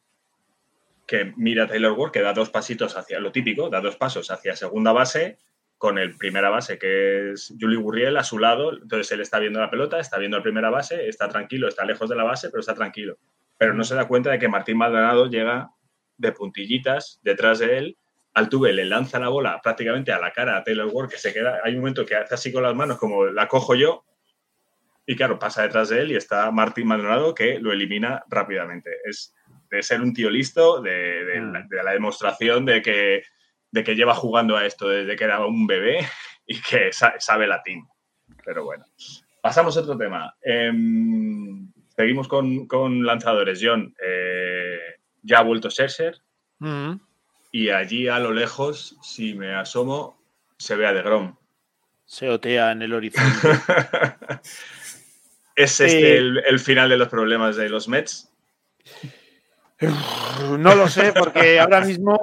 que mira a Taylor Ward, que da dos pasitos hacia lo típico, da dos pasos hacia segunda base, con el primera base, que es Julie Gurriel, a su lado. Entonces él está viendo la pelota, está viendo la primera base, está tranquilo, está lejos de la base, pero está tranquilo pero no se da cuenta de que Martín Maldonado llega de puntillitas detrás de él. Altuve le lanza la bola prácticamente a la cara a Taylor Ward, que se queda. Hay un momento que hace así con las manos, como la cojo yo, y claro, pasa detrás de él y está Martín Maldonado que lo elimina rápidamente. Es de ser un tío listo, de, mm. la, demostración de que, de que lleva jugando a esto desde que era un bebé y que sabe, latín. Pero bueno, pasamos a otro tema. Em, Seguimos con, lanzadores. John, eh, ya ha vuelto Scherzer. Mm. Y allí a lo lejos, si me asomo, se ve a Grom. Se otea en el horizonte. ¿Es este eh, el, final de los problemas de los Mets? No lo sé, porque ahora mismo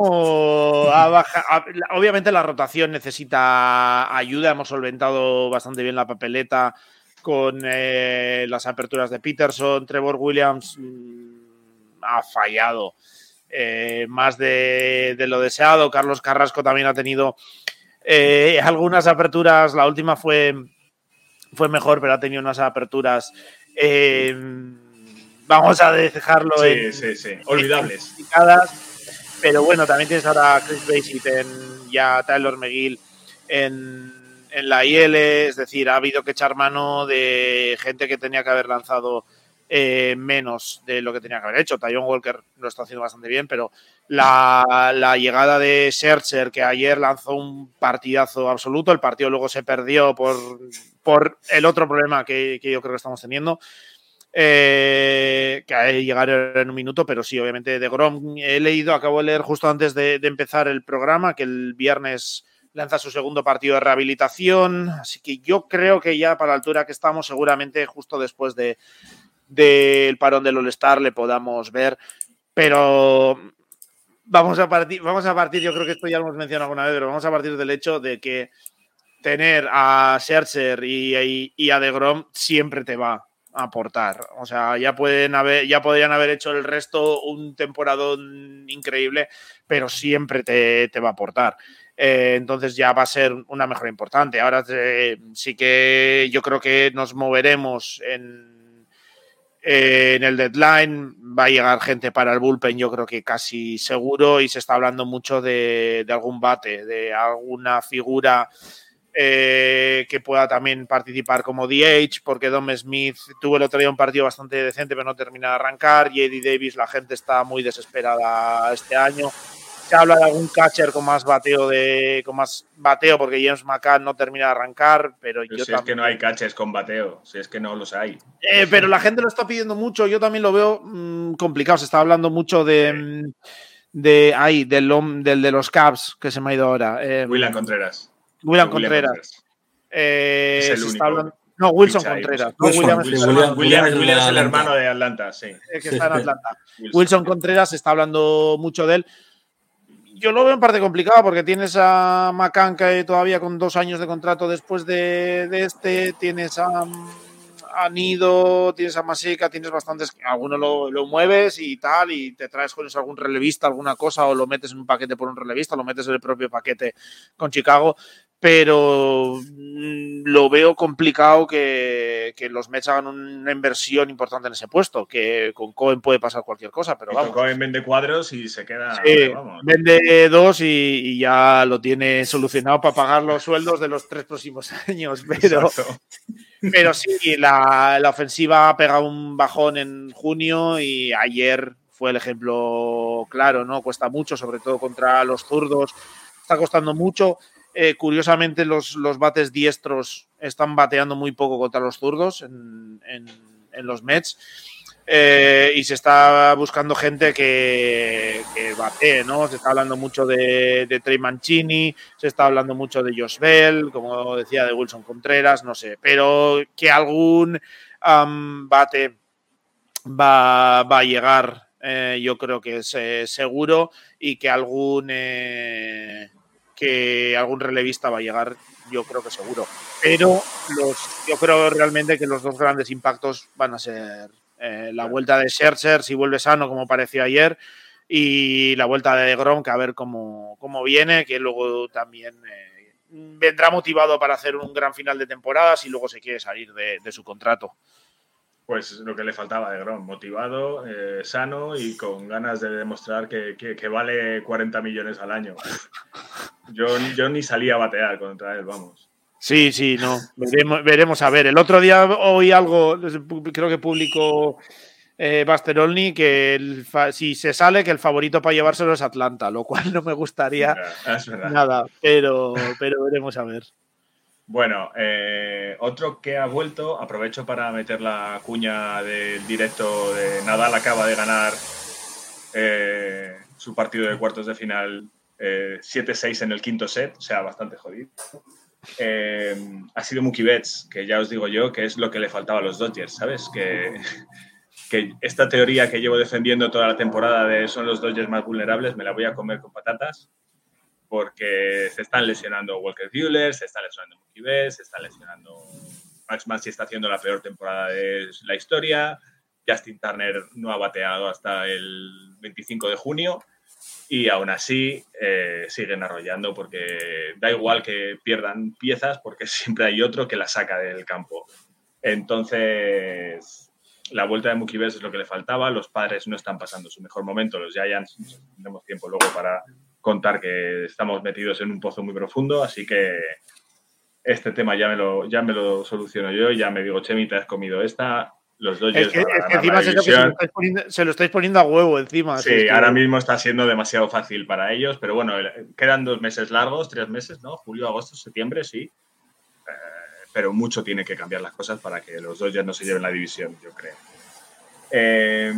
obviamente la rotación necesita ayuda. Hemos solventado bastante bien la papeleta con eh, las aperturas de Peterson, Trevor Williams mm, ha fallado eh, más de, lo deseado. Carlos Carrasco también ha tenido eh, algunas aperturas. La última fue, fue mejor, pero ha tenido unas aperturas. Vamos a dejarlo sí, sí, sí. olvidables. pero bueno, también tienes ahora a Chris Basic en ya Tyler McGill en en la IL, es decir, ha habido que echar mano de gente que tenía que haber lanzado eh, menos de lo que tenía que haber hecho. Tyon Walker lo está haciendo bastante bien, pero la, llegada de Scherzer, que ayer lanzó un partidazo absoluto, el partido luego se perdió por, por el otro problema que, yo creo que estamos teniendo. Eh, que a llegar en un minuto, pero sí, obviamente de Grom he leído, acabo de leer justo antes de empezar el programa, que el viernes lanza su segundo partido de rehabilitación, así que yo creo que ya para la altura que estamos, seguramente justo después del de, parón del All-Star le podamos ver, pero vamos a partir, vamos a partir, yo creo que esto ya lo hemos mencionado alguna vez, pero vamos a partir del hecho de que tener a Scherzer y, y, a DeGrom siempre te va. Aportar. O sea, ya pueden haber, ya podrían haber hecho el resto un temporadón increíble, pero siempre te, va a aportar. Eh, entonces ya va a ser una mejora importante. Ahora sí que yo creo que nos moveremos en, en el deadline. Va a llegar gente para el bullpen, yo creo que casi seguro, y se está hablando mucho de algún bate, de alguna figura eh, que pueda también participar como DH, porque Dom Smith tuvo el otro día un partido bastante decente, pero no termina de arrancar. Y Eddie Davis, la gente está muy desesperada este año. Se habla de algún catcher con más bateo de con más bateo porque James McCann no termina de arrancar, pero, yo si es que no hay catchers con bateo, si es que no los hay. Eh, pero la gente lo está pidiendo mucho, yo también lo veo mm, complicado, se está hablando mucho de mm, de ahí del, del de los Cavs que se me ha ido ahora. Eh, William Contreras. William, Contreras. Eh, es el único. No, Wilson Contreras. William, es, el hermano de Atlanta, sí. que está en Atlanta. Wilson. Contreras se está hablando mucho de él. Yo lo veo en parte complicado porque tienes a Macanca todavía con dos años de contrato después de, este. Tienes a, a, Nido, tienes a Masica, tienes bastantes. Alguno lo, lo, mueves y tal, y te traes con eso algún relevista, alguna cosa, o lo metes en un paquete por un relevista, lo metes en el propio paquete con Chicago pero mm, lo veo complicado que, los Mets hagan una inversión importante en ese puesto, que con Cohen puede pasar cualquier cosa, pero vamos. Cohen vende cuadros y se queda. Sí, vende dos y, ya lo tiene solucionado para pagar los sueldos de los tres próximos años, pero, pero sí, la, la ofensiva ha pegado un bajón en junio y ayer fue el ejemplo claro, ¿no? Cuesta mucho, sobre todo contra los zurdos, está costando mucho. Eh, curiosamente, los, los, bates diestros están bateando muy poco contra los zurdos en, los Mets. Eh, y se está buscando gente que, que batee, ¿no? Se está hablando mucho de, de, Trey Mancini, se está hablando mucho de Josh Bell, como decía, de Wilson Contreras, no sé, pero que algún bate va, a llegar, eh, yo creo que es seguro, y que algún que algún relevista va a llegar, yo creo que seguro. Pero los, yo creo realmente que los dos grandes impactos van a ser eh, la vuelta de Scherzer, si vuelve sano, como pareció ayer, y la vuelta de Gronk, a ver cómo, cómo viene, que luego también eh, vendrá motivado para hacer un gran final de temporada si luego se quiere salir de, de su contrato. Pues lo que le faltaba de Grom, motivado, eh, sano y con ganas de demostrar que, que, vale 40 millones al año. Yo, yo ni salía a batear contra él, vamos. Sí, sí, no. Veremos, a ver. El otro día oí algo, creo que publicó eh, Basterolni, que si se sale, que el favorito para llevárselo es Atlanta, lo cual no me gustaría nada, pero, pero veremos a ver. Bueno, eh, otro que ha vuelto, aprovecho para meter la cuña del directo de Nadal acaba de ganar eh, su partido de cuartos de final 7-6 eh, en el quinto set, o sea, bastante jodido. ha sido Mookie Betts, que ya os digo yo que es lo que le faltaba a los Dodgers, ¿sabes? Que, que esta teoría que llevo defendiendo toda la temporada de son los Dodgers más vulnerables, me la voy a comer con patatas porque se están lesionando Walker Buehler, se está lesionando Mookie Betts, se está lesionando Max Mansi está haciendo la peor temporada de la historia, Justin Turner no ha bateado hasta el 25 de junio y aún así eh, siguen arrollando porque da igual que pierdan piezas porque siempre hay otro que la saca del campo. Entonces, la vuelta de Mookie Betts es lo que le faltaba, los padres no están pasando su mejor momento, los Giants, tenemos tiempo luego para contar que estamos metidos en un pozo muy profundo, así que este tema ya me lo, ya me lo soluciono yo, ya me digo, Chemi, te has comido esta, los dos es que, es que encima se, lo estáis poniendo, a huevo encima. Sí, ahora mismo está siendo demasiado fácil para ellos, pero bueno, quedan dos meses largos, tres meses, ¿no? Julio, agosto, septiembre, sí. Eh, pero mucho tiene que cambiar las cosas para que los dos ya no se lleven la división, yo creo. Eh,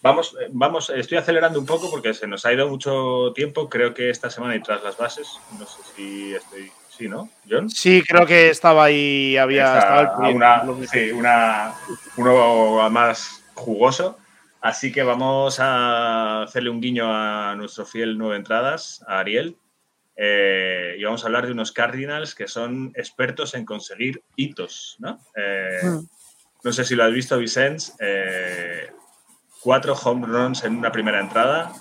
Vamos, eh, vamos, estoy acelerando un poco porque se nos ha ido mucho tiempo. Creo que esta semana y tras las bases. No sé si estoy. Sí, ¿no, John? Sí, creo que estaba ahí. Había una, sí, una, uno más jugoso. Así que vamos a hacerle un guiño a nuestro fiel nueve entradas, a Ariel. Eh, y vamos a hablar de unos Cardinals que son expertos en conseguir hitos, ¿no? Eh, mm. no sé si lo has visto, Vicens, eh, cuatro home runs en una primera entrada.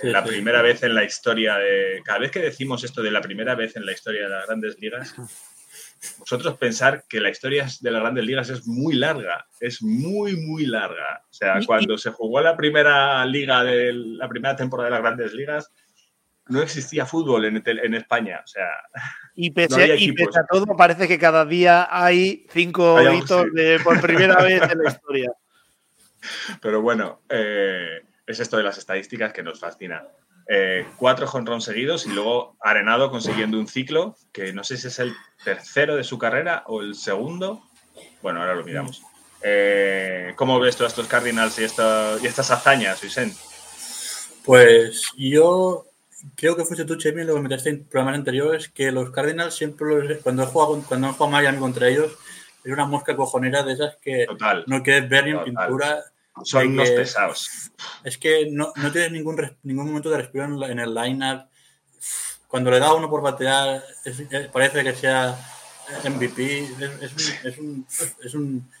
Sí, la sí. primera vez en la historia de. Cada vez que decimos esto de la primera vez en la historia de las grandes ligas, vosotros pensar que la historia de las grandes ligas es muy larga, es muy, muy larga. O sea, cuando se jugó la primera liga de la primera temporada de las grandes ligas, no existía fútbol en, en España. O sea, Y pese, y pese a todo, parece que cada día hay cinco hitos sí. de, por primera vez en la historia. Pero bueno, eh, es esto de las estadísticas que nos fascina. Eh, cuatro jonrón seguidos y luego Arenado consiguiendo un ciclo que no sé si es el tercero de su carrera o el segundo. Bueno, ahora lo miramos. Eh, ¿Cómo ves todos estos Cardinals y, esta- y estas hazañas, Vicente? Pues yo creo que fuiste tú, Chemi, lo que metiste en programas anteriores, que los Cardinals siempre, los- cuando he jugado, cuando jugado Miami contra ellos, es una mosca cojonera de esas que Total. no quieres ver ni en pintura. Son que- pesados. Es que no, no tienes ningún, ningún momento de respiro en, en el line-up. Cuando le da uno por batear, es- es- parece que sea MVP. Es, es un- es un- es un-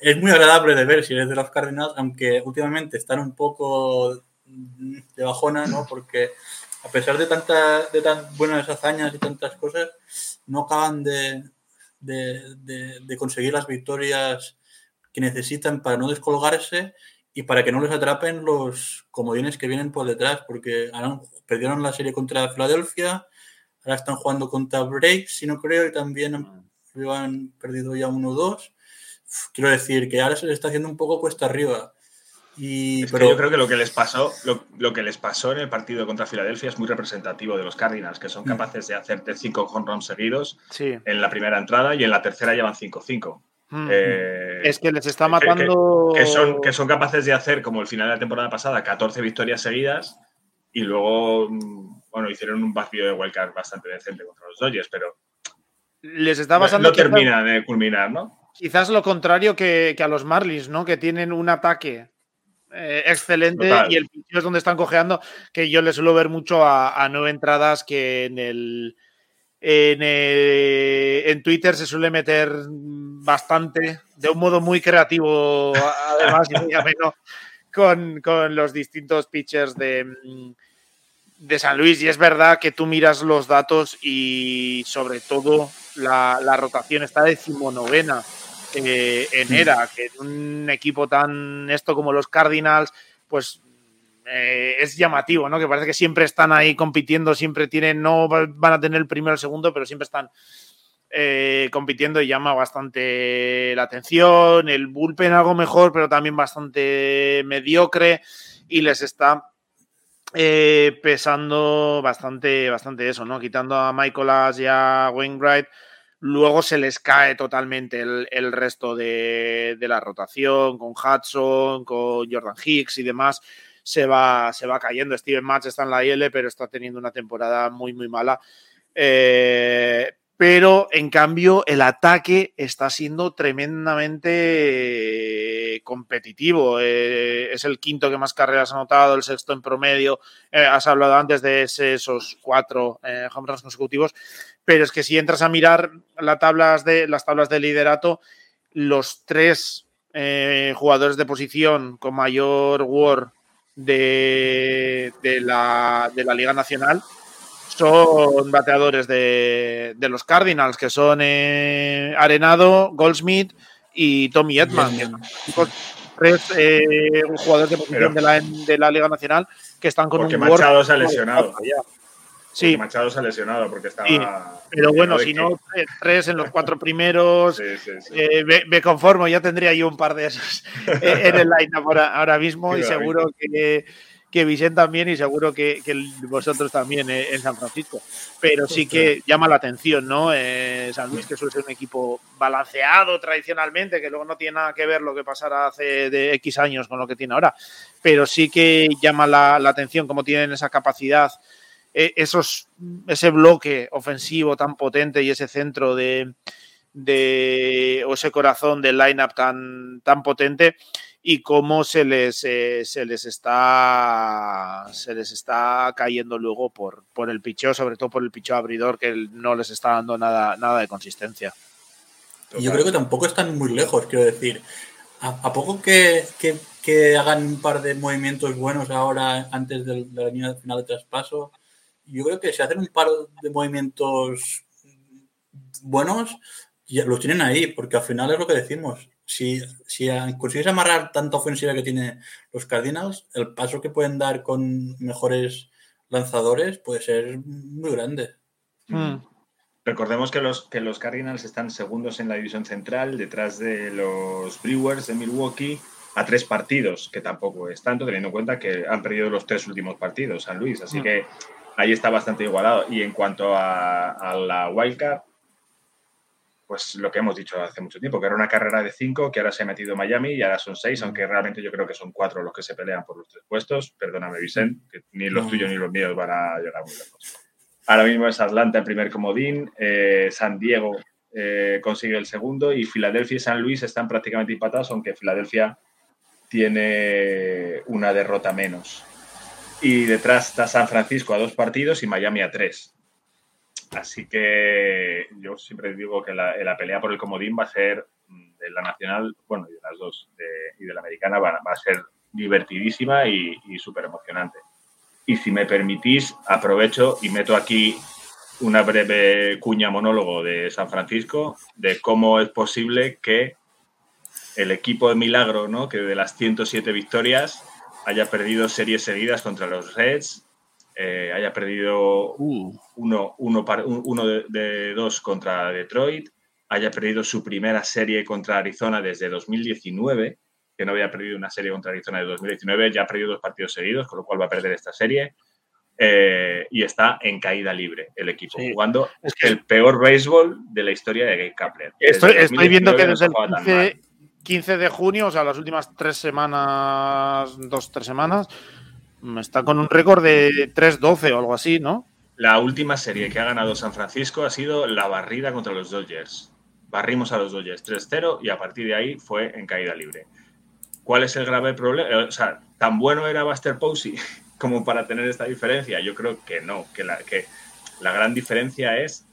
es muy agradable de ver si eres de los Cardinals, aunque últimamente están un poco de bajona, ¿no? Porque a pesar de, tanta, de tan buenas hazañas y tantas cosas, no acaban de, de- de- de conseguir las victorias que necesitan para no descolgarse y para que no les atrapen los comodines que vienen por detrás, porque ahora perdieron la serie contra Filadelfia, ahora están jugando contra Breaks, si no creo, y también han, han perdido ya 1-2. Quiero decir que ahora se les está haciendo un poco cuesta arriba. Y, Es pero que yo creo que lo que les pasó, lo, lo que les pasó en el partido contra Filadelfia es muy representativo de los Cardinals, que son Mm. capaces de hacerte cinco home runs seguidos Sí. en la primera entrada y en la tercera llevan 5-5. Mm. Eh, es que les está que- matando. que son, que son capaces de hacer, como el final de la temporada pasada, 14 victorias seguidas y luego, mm, bueno, hicieron un vacío de wildcard bastante decente contra los Dodgers, pero Les está no, pasando no quizás- termina de culminar, ¿no? quizás lo contrario que, que a los Marlins, ¿no? Que tienen un ataque eh, excelente Total. y el es donde están cojeando, que yo les suelo ver mucho a, a nueve entradas que en el en, eh, en Twitter se suele meter bastante, de un modo muy creativo, además, y muy ameno, con, con los distintos pitchers de, mm, de San Luis. Y es verdad que tú miras los datos y sobre todo la, la rotación está decimonovena eh, en era, que en un equipo tan esto como los Cardinals, pues eh, es llamativo, ¿no? Que parece que siempre están ahí compitiendo, siempre tienen, no va- van a tener el primero o el segundo, pero siempre están eh, compitiendo y llama bastante la atención. El bullpen algo mejor, pero también bastante mediocre y les está eh, pesando bastante, bastante eso, ¿no? Quitando a Michaelas y a Wainwright, luego se les cae totalmente el, resto de la rotación, con Hudson, con Jordan Hicks y demás. Se va, se va cayendo. Steven Match está en la IL, pero está teniendo una temporada muy, muy mala. Eh, pero en cambio el ataque está siendo tremendamente eh, competitivo. Eh, es el quinto que más carreras ha anotado, el sexto en promedio. Has hablado antes de esos cuatro eh, home runs consecutivos, pero es que si entras a mirar las tablas de, las tablas de liderato, los tres jugadores de posición con mayor WAR de, de la, de la Liga Nacional son bateadores de, de los Cardinals, que son eh, Arenado, Goldsmith y Tommy Edman. son los tres eh, jugadores de posición Pero- de, la, de la Liga Nacional que están con Porque un Machado se ha lesionado. ya. Sí. Machado se ha lesionado porque estaba. Sí, pero bueno, si no, tres- en los cuatro primeros, Sí, sí, sí. eh, me, me conformo, ya tendría yo un par de esos eh, en el line ahora, ahora mismo y seguro que, que Vicente también y seguro que, que vosotros también eh, en San Francisco. Pero sí que llama la atención, ¿no? Eh, San Luis, que suele ser un equipo balanceado tradicionalmente, que luego no tiene nada que ver lo que pasara hace de X años con lo que tiene ahora, pero sí que llama la, la atención cómo tienen esa capacidad esos, ese bloque ofensivo tan potente y ese centro de, o ese corazón del lineup tan, tan potente y cómo se les, eh, se les está se les está cayendo luego por, por el picheo, sobre todo por el picheo abridor que no les está dando nada, nada de consistencia. Yo creo que tampoco están muy lejos, quiero decir. a, poco que, hagan un par de movimientos buenos ahora antes de, la línea final de traspaso, yo creo que si hacen un par de movimientos buenos, ya los tienen ahí, porque al final es lo que decimos. Si, si consigues amarrar tanta ofensiva que tiene los Cardinals, el paso que pueden dar con mejores lanzadores puede ser muy grande. Hmm. Recordemos que los, que los Cardinals están segundos en la división central, detrás de los Brewers de Milwaukee, a tres partidos, que tampoco es tanto, teniendo en cuenta que han perdido los tres últimos partidos, San Luis. Así hmm. que ahí está bastante igualado. Y en cuanto a, a la wildcard, pues lo que hemos dicho hace mucho tiempo, que era una carrera de cinco, que ahora se ha metido Miami y ahora son seis, aunque realmente yo creo que son cuatro los que se pelean por los tres puestos. Perdóname, Vicente, que ni los tuyos ni los míos van a llegar muy lejos. Ahora mismo es Atlanta el primer comodín, eh, San Diego eh, consigue el segundo y Filadelfia y San Luis están prácticamente empatados, aunque Filadelfia tiene una derrota menos. Y detrás está San Francisco a dos partidos y Miami a tres. Así que yo siempre digo que la, pelea por el comodín va a ser mm, de la nacional, bueno, y de las dos, y de la americana, va, a ser divertidísima y, súper emocionante. Y si me permitís, aprovecho y meto aquí una breve cuña monólogo de San Francisco de cómo es posible que el equipo de Milagro, ¿no? que de las 107 victorias haya perdido series seguidas contra los Reds, eh, haya perdido uh. uno, uno, uno de, dos contra Detroit, haya perdido su primera serie contra Arizona desde 2019, que no había perdido una serie contra Arizona de 2019, ya ha perdido dos partidos seguidos, con lo cual va a perder esta serie. Eh, y está en caída libre el equipo, jugando el peor béisbol de la historia de Gabe Kapler. Estoy, viendo que desde el 15, de junio, o sea, las últimas tres semanas, dos, tres semanas, Está con un récord de 3-12 o algo así, ¿no? La última serie que ha ganado San Francisco ha sido la barrida contra los Dodgers. Barrimos a los Dodgers 3-0 y a partir de ahí fue en caída libre. ¿Cuál es el grave problema? O sea, ¿tan bueno era Buster Posey como para tener esta diferencia? Yo creo que no, que la, que la gran diferencia es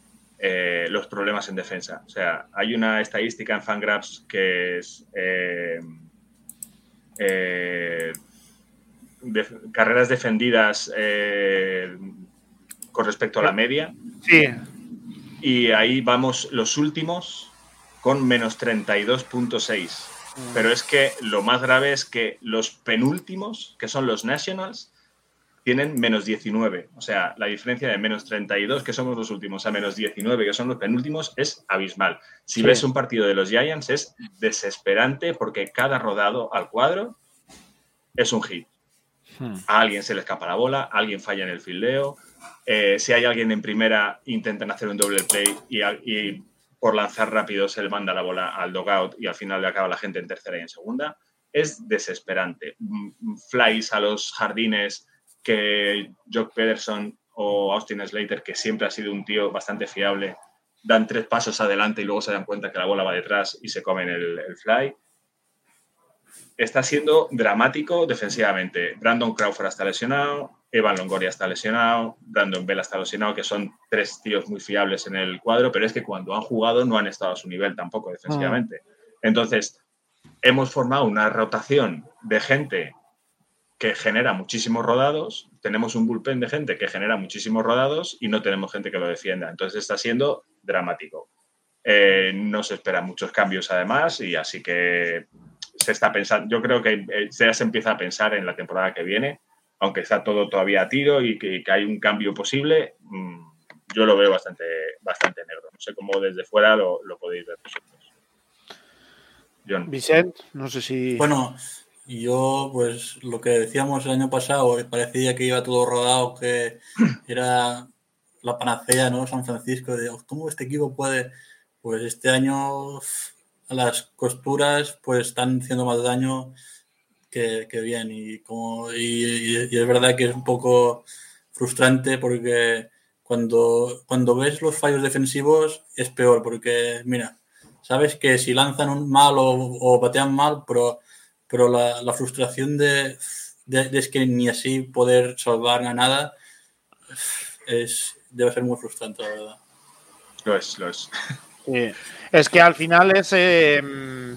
eh, los problemas en defensa. O sea, hay una estadística en Fangraphs que es eh, eh, carreras defendidas con respecto a la media. Sí. Y ahí vamos los últimos con menos 32.6. Mm. Pero es que lo más grave es que los penúltimos, que son los Nationals, tienen menos 19. O sea, la diferencia de menos 32, que somos los últimos, a menos 19, que son los penúltimos, es abismal. Si ves un partido de los Giants, es desesperante porque cada rodado al cuadro es un hit. Hmm. A alguien se le escapa la bola, alguien falla en el fildeo. Eh, si hay alguien en primera, intentan hacer un doble play y, por lanzar rápido se le manda la bola al dogout y al final le acaba la gente en tercera y en segunda. Es desesperante. Mm, flies a los jardines que Jock Pederson o Austin Slater, que siempre ha sido un tío bastante fiable, dan tres pasos adelante y luego se dan cuenta que la bola va detrás y se comen el fly está siendo dramático defensivamente. Brandon Crawford está lesionado, Evan Longoria está lesionado, Brandon Bell está lesionado, que son tres tíos muy fiables en el cuadro, pero es que cuando han jugado no han estado a su nivel tampoco defensivamente. Entonces, hemos formado una rotación de gente que genera muchísimos rodados, tenemos un bullpen de gente que genera muchísimos rodados y no tenemos gente que lo defienda. Entonces está siendo dramático. Eh, no se esperan muchos cambios además y así que se está pensando, yo creo que eh, ya se empieza a pensar en la temporada que viene, aunque está todo todavía a tiro y que, hay un cambio posible, mm, yo lo veo bastante, bastante negro. No sé cómo desde fuera lo, podéis ver vosotros. John. Vicente, no sé si. Bueno, yo, pues lo que decíamos el año pasado, que parecía que iba todo rodado, que era la panacea, ¿no? San Francisco, de cómo este equipo puede. Pues este año las costuras pues están haciendo más daño que, bien y, como, y, es verdad que es un poco frustrante porque cuando, cuando ves los fallos defensivos es peor porque mira, sabes que si lanzan un mal o, o batean mal, pero, pero la, frustración de, de, es que ni así poder salvar a nada es, debe ser muy frustrante, la verdad. Lo es, lo es. Es que al final es. Em,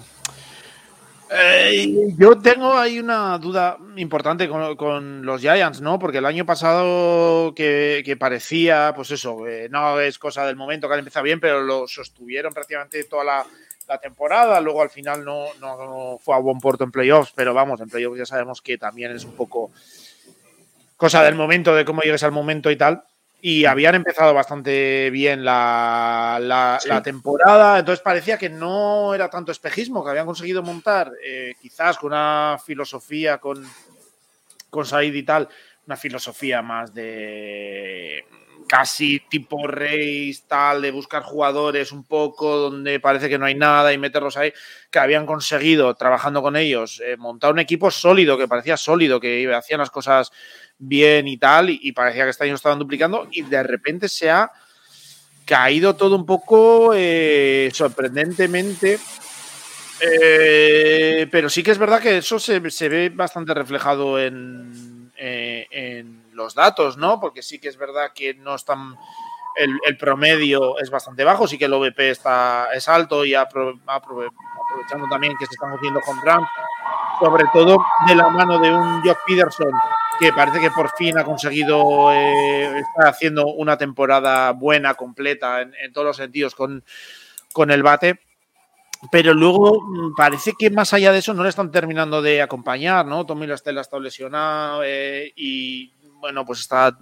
Eh, yo tengo ahí una duda importante con, los Giants, ¿no? Porque el año pasado que, parecía, pues eso, no es cosa del momento que han empezado bien, pero lo sostuvieron prácticamente toda la, temporada. Luego al final no, no, fue a buen puerto en playoffs, pero vamos, en playoffs ya sabemos que también es un poco cosa del momento, de cómo llegues al momento y tal y habían empezado bastante bien la, la, temporada, entonces parecía que no era tanto espejismo, que habían conseguido montar, eh, quizás con una filosofía con, con Said y tal, una filosofía más de casi tipo Reis, tal, de buscar jugadores un poco donde parece que no hay nada y meterlos ahí, que habían conseguido, trabajando con ellos, eh, montar un equipo sólido, que parecía sólido, que hacían las cosas bien y tal, y, parecía que este año estaban duplicando, y de repente se ha caído todo un poco eh, sorprendentemente. Eh, pero sí que es verdad que eso se, ve bastante reflejado en, los datos, ¿no? Porque sí que es verdad que no están. El, promedio es bastante bajo, sí que el OVP está, es alto y aprovechando también que se están haciendo con runs, sobre todo de la mano de un Jock Peterson que parece que por fin ha conseguido eh, estar haciendo una temporada buena, completa, en, todos los sentidos con, con el bate. Pero luego mm, parece que más allá de eso no le están terminando de acompañar, ¿no? Tommy Lastela está lesionado eh, y, bueno, pues está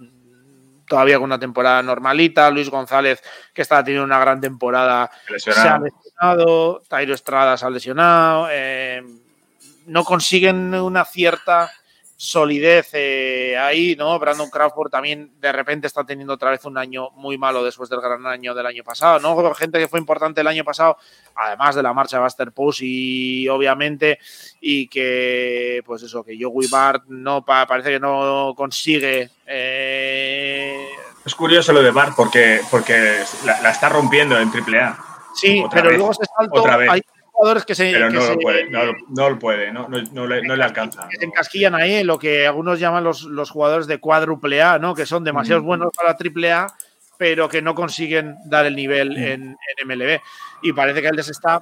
todavía con una temporada normalita. Luis González, que está teniendo una gran temporada, se ha lesionado. Tairo Estrada se ha lesionado. Eh, no consiguen una cierta solidez eh, ahí, ¿no? Brandon Crawford también de repente está teniendo otra vez un año muy malo después del gran año del año pasado, ¿no? Gente que fue importante el año pasado, además de la marcha de Buster Puss y obviamente, y que, pues eso, que Joey Bart no parece que no consigue. Eh, es curioso lo de Bart porque, porque la, está rompiendo en AAA. Sí, pero luego se salto. Otra vez jugadores que se. Pero no, lo, puede, no, lo puede, no, le, alcanza. Que se encasquillan ahí, lo que algunos llaman los, los jugadores de cuádruple A, ¿no? Que son demasiado mm. buenos para triple A, pero que no consiguen dar el nivel mm. en, MLB. Y parece que él les está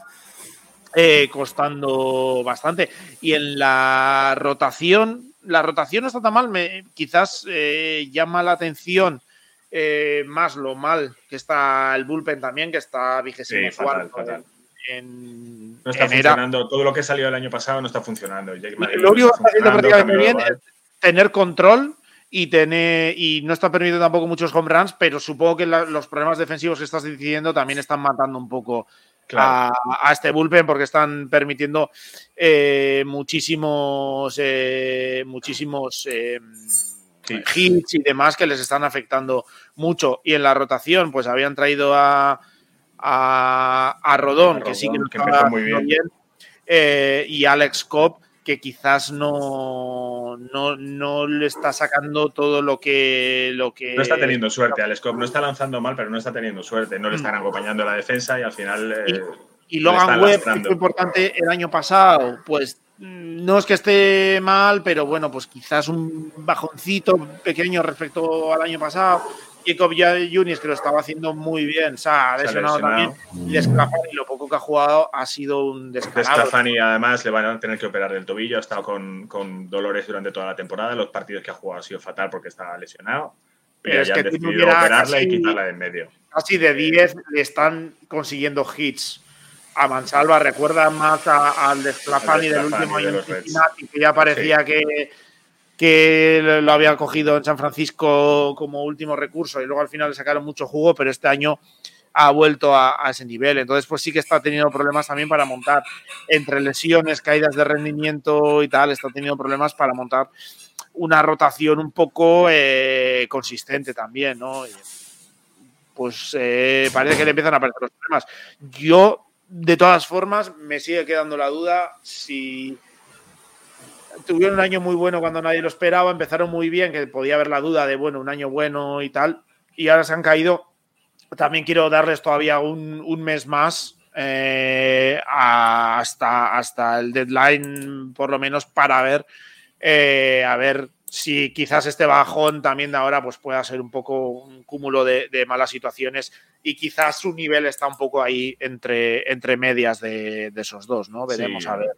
eh, costando bastante. Y en la rotación, la rotación no está tan mal, me, quizás eh, llama la atención. Eh, más lo mal que está el bullpen también, que está vigésimo no está funcionando. Todo lo que salió el año pasado no está funcionando. lo único que está haciendo prácticamente bien es tener control y tener y no está permitiendo tampoco muchos home runs, pero supongo que los problemas defensivos que estás diciendo también están matando un poco a, este bullpen porque están permitiendo eh, muchísimos eh, muchísimos eh, hits y demás que les están afectando mucho y en la rotación pues habían traído a a, Rodón, que sí que, empezó muy bien, eh, y Alex Cobb, que quizás no, no, le está sacando todo lo que, lo que. No está teniendo suerte, Alex Cobb. No está lanzando mal, pero no está teniendo suerte. No le están mm. acompañando la defensa y al final. Eh, y, Logan Webb, que fue importante el año pasado, pues mm, no es que esté mal, pero bueno, pues quizás un bajoncito pequeño respecto al año pasado. Jacob Junis, que lo estaba haciendo muy bien, se ha lesionado, también. Y y lo poco que ha jugado ha sido un descalabro. Scafani, además, le van a tener que operar del tobillo. Ha estado con, con, dolores durante toda la temporada. Los partidos que ha jugado ha sido fatal porque estaba lesionado. Pero es que han decidido operarla y quitarla de en medio. Casi de 10 le están consiguiendo hits a Mansalva. Recuerda más al de Scafani del último año que ya parecía que que lo había cogido en San Francisco como último recurso y luego al final le sacaron mucho jugo, pero este año ha vuelto a, ese nivel. Entonces, pues sí que está teniendo problemas también para montar entre lesiones, caídas de rendimiento y tal, está teniendo problemas para montar una rotación un poco eh, consistente también, ¿no? pues eh, parece que le empiezan a aparecer los problemas. Yo, de todas formas, me sigue quedando la duda si tuvieron un año muy bueno cuando nadie lo esperaba, empezaron muy bien, que podía haber la duda de, bueno, un año bueno y tal, y ahora se han caído. También quiero darles todavía un, mes más eh, hasta, hasta el deadline, por lo menos, para ver, eh, a ver si quizás este bajón también de ahora pues pueda ser un poco un cúmulo de, malas situaciones y quizás su nivel está un poco ahí entre, entre medias de, esos dos, ¿no? Veremos a ver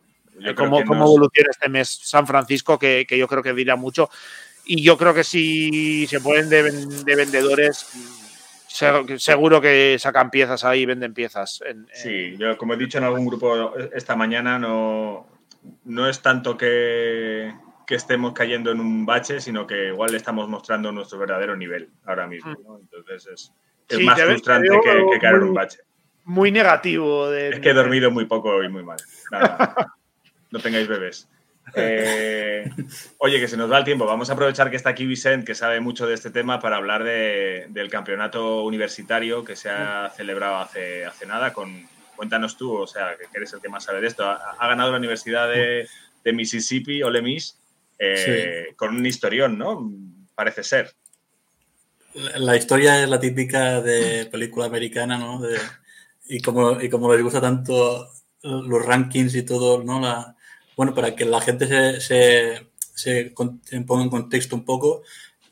cómo, cómo nos- evoluciona este mes San Francisco, que, que yo creo que dirá mucho. Y yo creo que si se ponen de, de vendedores, mm, se- seguro que sacan piezas ahí, venden piezas. en- en- Sí, yo como he dicho en algún grupo esta mañana, no, no es tanto que, que estemos cayendo en un bache, sino que igual le estamos mostrando nuestro verdadero nivel ahora mismo. ¿no? Entonces es, es Sí, más frustrante que, que caer en un bache. Muy negativo. De, Es que he dormido muy poco y muy mal. Nada, no tengáis bebés. Eh, oye, que se nos va el tiempo. Vamos a aprovechar que está aquí Vicent, que sabe mucho de este tema, para hablar de- del campeonato universitario que se ha celebrado hace, hace nada. Con, cuéntanos tú, o sea, que eres el que más sabe de esto. Ha, ha ganado la Universidad de, de Mississippi, Ole Miss, eh, con un historión, ¿no? Parece ser. La, la historia es la típica de película americana, ¿no? De- y, como, y como les gusta tanto los rankings y todo, ¿no? La, bueno, para que la gente se, se, se se ponga en contexto un poco,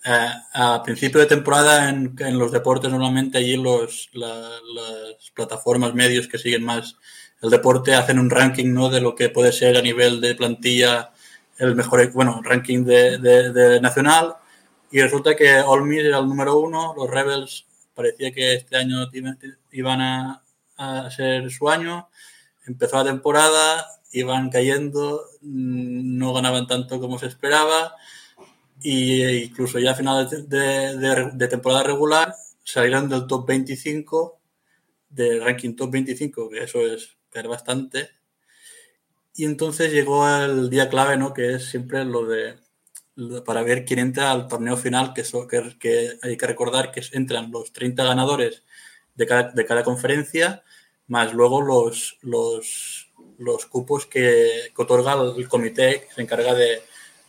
eh, a principio de temporada en, en los deportes normalmente allí los, la- las plataformas, medios que siguen más el deporte hacen un ranking, ¿no? De lo que puede ser a nivel de plantilla el mejor, bueno, ranking de, de- de nacional y resulta que Miss era el número uno, los Rebels parecía que este año iban a, a ser su año, empezó la temporada, iban cayendo, mm, no ganaban tanto como se esperaba e incluso ya a final de, temporada regular salieron del top 25, del ranking top 25, que eso es caer bastante. Y entonces llegó el día clave, ¿no? Que es siempre lo de para ver quién entra al torneo final, que, eso, que hay que recordar que entran los 30 ganadores de cada, de cada conferencia, más luego los, los, los cupos que, que otorga el, comité que se encarga de,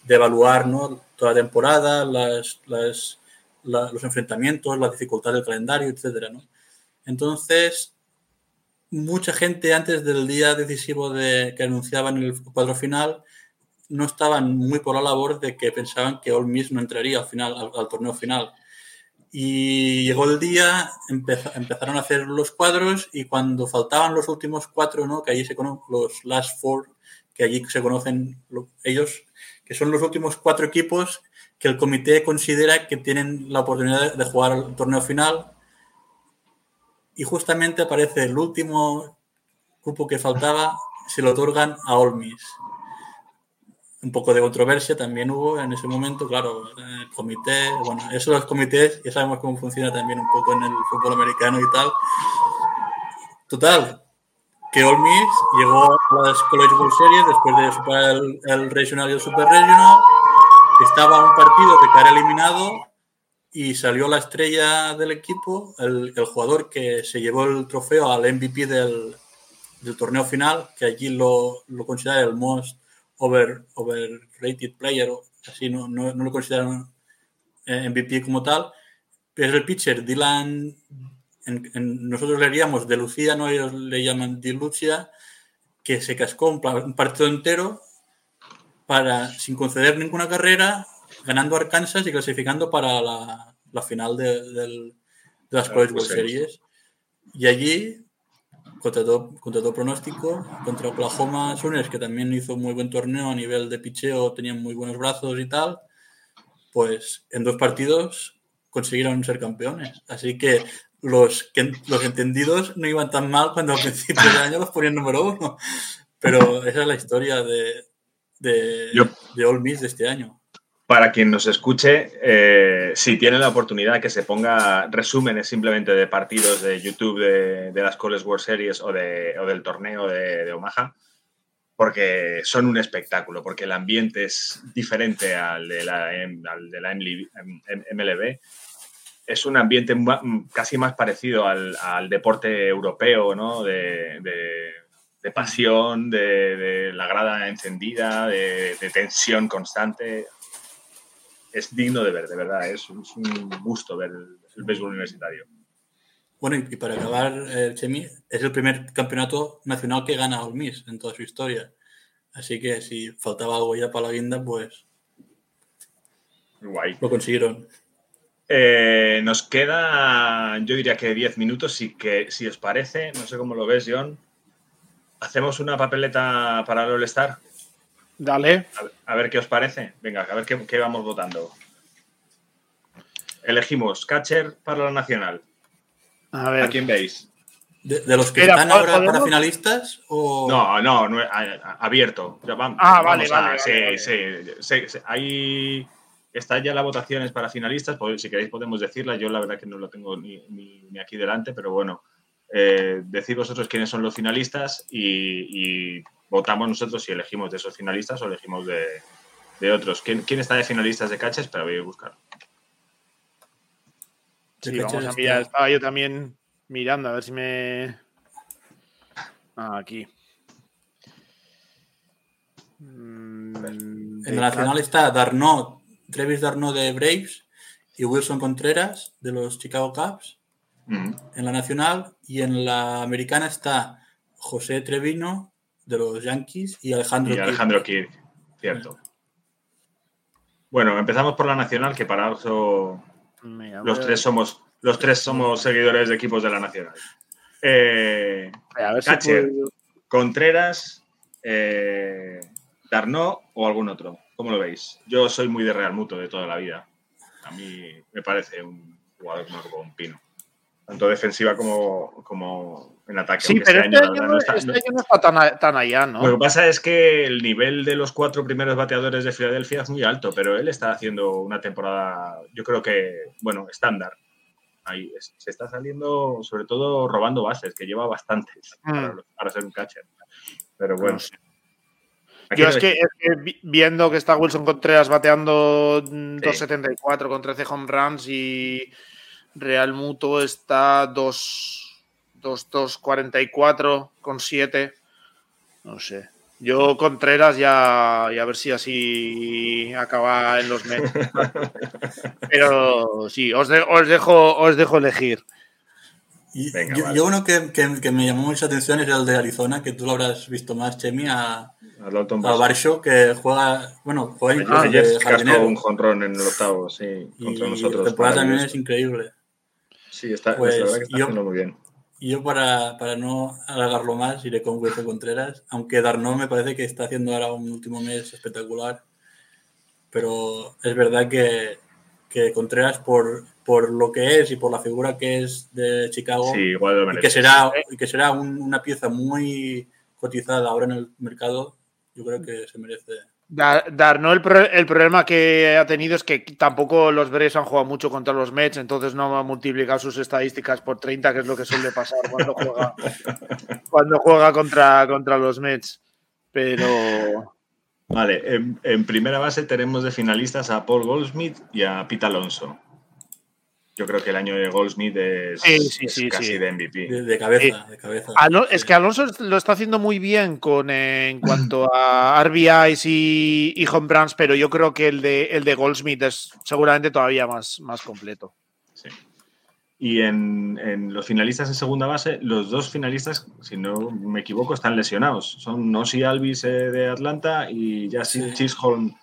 de evaluar ¿no? toda la temporada, las, las, la- los enfrentamientos, la dificultad del calendario, etcétera, ¿no? Entonces, mucha gente antes del día decisivo de, que anunciaban el cuadro final no estaban muy por la labor de que pensaban que All Miss no entraría al final al, al torneo final. Y llegó el día, empeza- empezaron a hacer los cuadros y cuando faltaban los últimos cuatro, ¿no? que allí se conocen los last four, que allí se conocen lo- ellos, que son los últimos cuatro equipos que el comité considera que tienen la oportunidad de jugar el torneo final. Y justamente aparece el último cupo que faltaba, se lo otorgan a All Miss un poco de controversia también hubo en ese momento, claro, el comité, bueno, eso los comités, ya sabemos cómo funciona también un poco en el fútbol americano y tal. Total, que Miss llegó a las College World Series después de superar el, Regional y el Super Regional, estaba un partido de quedar eliminado y salió la estrella del equipo, el, jugador que se llevó el trofeo al MVP del, del torneo final, que allí lo, lo considera el most over, overrated player, o así no, no, no lo consideran eh, MVP como tal, pero es el pitcher Dylan, en, en- nosotros le diríamos de Lucía, no ellos le llaman Di Lucia, que se cascó un, un partido entero para, sin conceder ninguna carrera, ganando Arkansas y clasificando para la, la final de, del- de las College World Series. Y allí contra todo, contra todo pronóstico, contra Oklahoma Sooners, que también hizo muy buen torneo a nivel de picheo, tenían muy buenos brazos y tal, pues en dos partidos consiguieron ser campeones. Así que los, que, los entendidos no iban tan mal cuando al principio del año los ponían número uno. Pero esa es la historia de, de, de All Miss de este año. Para quien nos escuche, eh, si tiene la oportunidad que se ponga resúmenes simplemente de partidos de YouTube de, de las College World Series o, de, o del torneo de, de Omaha, porque son un espectáculo, porque el ambiente es diferente al de la, al de la MLB. Es un ambiente casi más parecido al, al deporte europeo, ¿no? De, de- pasión, de, la grada encendida, de tensión constante es digno de ver, de verdad. Es, un- es un gusto ver el, el béisbol universitario. Bueno, y, para acabar, eh, Chemi, es el primer campeonato nacional que gana All Miss en toda su historia. Así que si faltaba algo ya para la guinda, pues Guay. lo consiguieron. Eh, nos queda, yo diría que 10 minutos, y que si os parece, no sé cómo lo ves, John. Hacemos una papeleta para el All-Star. Dale. A, a ver qué os parece. Venga, a ver qué, qué vamos votando. Elegimos catcher para la nacional. A ¿A ver. quién veis? ¿De, de los que están ahora para finalistas o...? No, no, no, a- a- abierto. Ya vam- Ah, vamos vale, a- vale, sí, vale, sí, sí, sí. Ahí están ya las votaciones para finalistas. pues, si queréis podemos decirla. Yo la verdad que no lo tengo ni, ni- ni aquí delante, pero bueno, eh, decid vosotros quiénes son los finalistas y, y votamos nosotros si elegimos de esos finalistas o elegimos de, de otros. ¿Quién, quién está de finalistas de catches? Pero voy a buscar. Sí, vamos a mirar. Estaba yo también mirando a ver si me. Ah, aquí. Mm, En la nacional está Darno, Travis Darno de Braves y Wilson Contreras de los Chicago Cubs. Mm. En la nacional y en la americana está José Trevino de los Yankees y Alejandro Y. Alejandro Kirk, cierto. Bueno, empezamos por la nacional, que para eso los tres somos los tres somos seguidores de equipos de la nacional. Eh, a ver si catcher. puedo- Contreras, eh, Darno o algún otro. ¿Cómo lo veis? Yo soy muy de Real Muto de toda la vida. A mí me parece un jugador como un pino. Tanto defensiva como, como en ataque. Sí, pero este este año, año, la verdad, no, no está- este no- año no está tan, tan allá, ¿no? Lo que pasa es que el nivel de los cuatro primeros bateadores de Filadelfia es muy alto, pero él está haciendo una temporada, yo creo que, bueno, estándar. Ahí es- se está saliendo, sobre todo, robando bases, que lleva bastantes para, Mm. para ser un catcher. Pero bueno. Yo es que, es que vi- viendo que está Wilson Contreras bateando mm, Sí. 2.74 con 13 home runs y Real Muto está 2 2 2.44 con 7. No sé. Yo Contreras ya, ya a ver si así acaba en los Mets. Pero sí, os, de- os dejo os dejo elegir. Y Venga, yo, vale. yo uno que, que- que me llamó mucha atención es el de Arizona, que tú lo habrás visto más, Chemi, a, a a. Barshow, que juega, bueno, juega incluso de jardinero. un jonrón en el octavo, sí, Y contra la nosotros. temporada también es increíble. Sí, está, Pues, la verdad que está yo- haciendo muy bien. Yo para, para no alargarlo más iré con Wilson Contreras, aunque Darno me parece que está haciendo ahora un último mes espectacular, pero es verdad que, que Contreras por, por lo que es y por la figura que es de Chicago Sí, igual y que será, y que será un- una pieza muy cotizada ahora en el mercado, yo creo que se merece. Dar, Darno, el, pro- el problema que ha tenido es que tampoco los Braves han jugado mucho contra los Mets, entonces no ha multiplicado sus estadísticas por 30, que es lo que suele pasar cuando juega, cuando juega contra, contra los Mets. Pero Vale, en, en primera base tenemos de finalistas a Paul Goldsmith y a Pete Alonso. Yo creo que el año de Goldsmith es, Sí, sí, es sí, casi sí. de MVP. De, de cabeza, de cabeza. Alo- Sí. es que Alonso lo está haciendo muy bien con, eh, en cuanto a RBIs y, y home runs, pero yo creo que el de, el de Goldsmith es seguramente todavía más, más completo. Sí. Y en, en los finalistas en segunda base, los dos finalistas, si no me equivoco, están lesionados. Son Nossi Alvis eh, de Atlanta y Justin Sí. Chisholm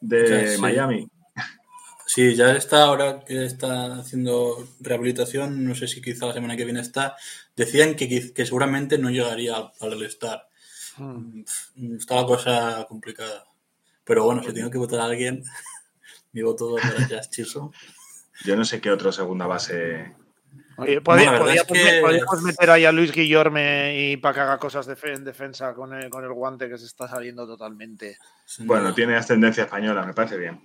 de. Miami. Sí, ya está ahora que está haciendo rehabilitación, no sé si quizá la semana que viene está. Decían que, que seguramente no llegaría al All-Star. Hmm. Mm, Está la cosa complicada. Pero bueno, si tengo que votar a alguien, mi voto va para Jazz Chisholm. Yo no sé qué otro segunda base. Oye, podríamos, es que- me- podríamos meter ahí a Luis Guillorme y para que haga cosas de fe- en defensa con el, con el guante que se está saliendo totalmente. Bueno, tiene ascendencia española, me parece bien.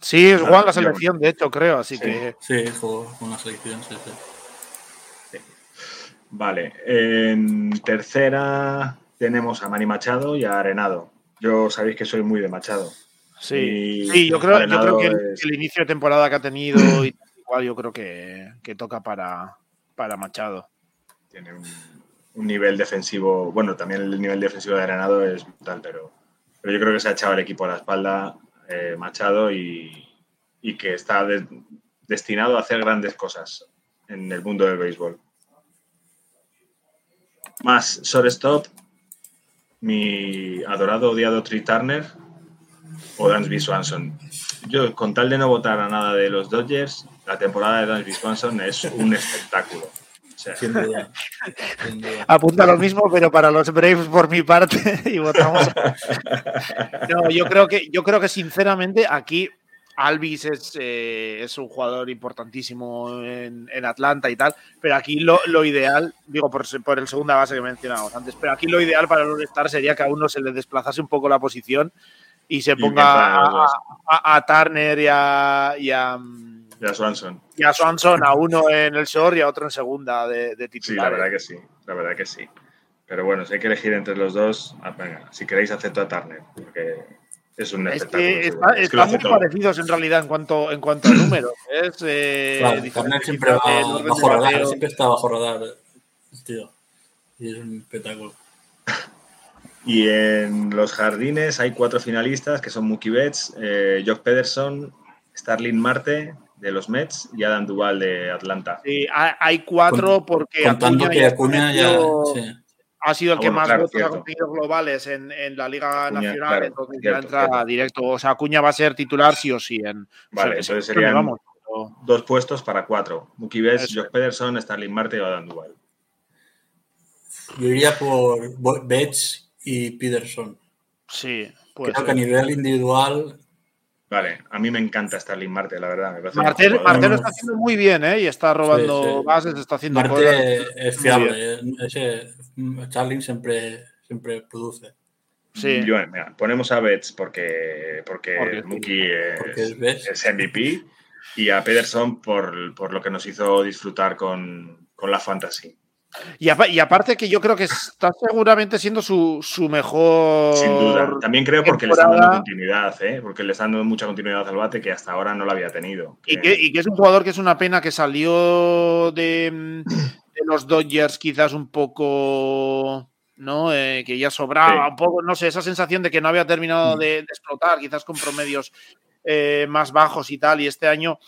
Sí, es Juan la selección, de hecho, creo, así Sí. que Sí, jugó con la selección, sí, sí. Vale, en tercera tenemos a Manny Machado y a Arenado. Yo sabéis que soy muy de Machado. sí. Y Sí, yo creo, yo Arenado creo que el, es- el inicio de temporada que ha tenido, y igual yo creo que, que toca para, para Machado. tiene un, un nivel defensivo, bueno, también el nivel defensivo de Arenado es brutal, pero, pero yo creo que se ha echado el equipo a la espalda eh, Machado y, y que está de- destinado a hacer grandes cosas en el mundo del béisbol. Más shortstop, mi adorado odiado Tree Turner o Dansby Swanson. Yo, con tal de no votar a nada de los Dodgers, la temporada de Dansby Swanson es un espectáculo. Sea, Sin duda. Sin duda. Apunta lo mismo, pero para los Braves por mi parte y votamos. No, yo creo que, yo creo que sinceramente aquí Alvis es, eh, es un jugador importantísimo en, en Atlanta y tal, pero aquí lo, lo ideal, digo por, por el segunda base que mencionábamos antes, pero aquí lo ideal para el All-Star sería que a uno se le desplazase un poco la posición y se ponga a los Turner y a, y a, mm, ya Swanson. y a Swanson, a uno en el short y a otro en segunda de, de Sí, titular. la verdad que sí, la verdad que sí. Pero bueno, si hay que elegir entre los dos, ah, venga, si queréis acepto a Turner, porque es un Es espectáculo. que seguro. está- Es que lo están muy parecidos en realidad en cuanto, en cuanto a números. Es eh, Claro, Turner siempre va bajo radar, siempre está bajo radar, tío. Y es un espectáculo. Y en los jardines hay cuatro finalistas que son Mookie Betts, eh, Jock Pederson, Starling Marte de los Mets y Adam Duval de Atlanta. Sí, hay, cuatro Con- porque Contando Acuña que ya Acuña ya. sí. ha sido el Ah, que bueno, más claro, votos ha cierto. conseguido globales en, en la Liga Acuña, Nacional, claro, entonces cierto, ya entra cierto. directo. O sea, Acuña va a ser titular sí o sí. En, Vale, o sea, entonces serían- vamos, pero- Dos puestos para cuatro. Mookie Betts, Jock Pederson, Starling Marte y Adam Duval. Yo iría por Betts y Peterson. sí, pues. Creo que a nivel individual, Vale, a mí me encanta Starling Marte, la verdad. Me Martel, lo está haciendo muy bien, ¿eh? Y está robando Sí, sí. bases, está haciendo cosas. Marte es fiable. Ese mm, Charlie siempre, siempre produce. Sí. Yo, mira, ponemos a Betts porque, porque, Porque. Mookie es, Porque es MVP y a Pederson por, por lo que nos hizo disfrutar con, con la fantasy. Y, apa- y aparte que yo creo que está seguramente siendo su, su mejor. Sin duda. También creo porque le están dando continuidad, ¿eh? porque le están dando mucha continuidad al bate que hasta ahora no la había tenido. Y que, y que es un jugador que es una pena que salió de, de los Dodgers quizás un poco, ¿no? Eh, que ya sobraba Sí. un poco, no sé, esa sensación de que no había terminado Mm. de, de explotar, quizás con promedios eh, más bajos y tal, y este año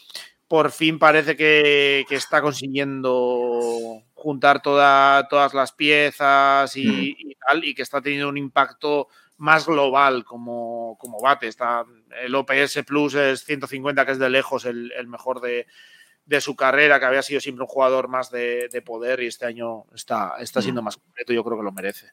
por fin parece que, que está consiguiendo juntar toda- todas las piezas y, Mm. y tal, y que está teniendo un impacto más global como, como bate. Está, el OPS Plus es 150, que es de lejos el, el mejor de, de su carrera, que había sido siempre un jugador más de, de poder y este año está, está siendo más completo. Yo creo que lo merece.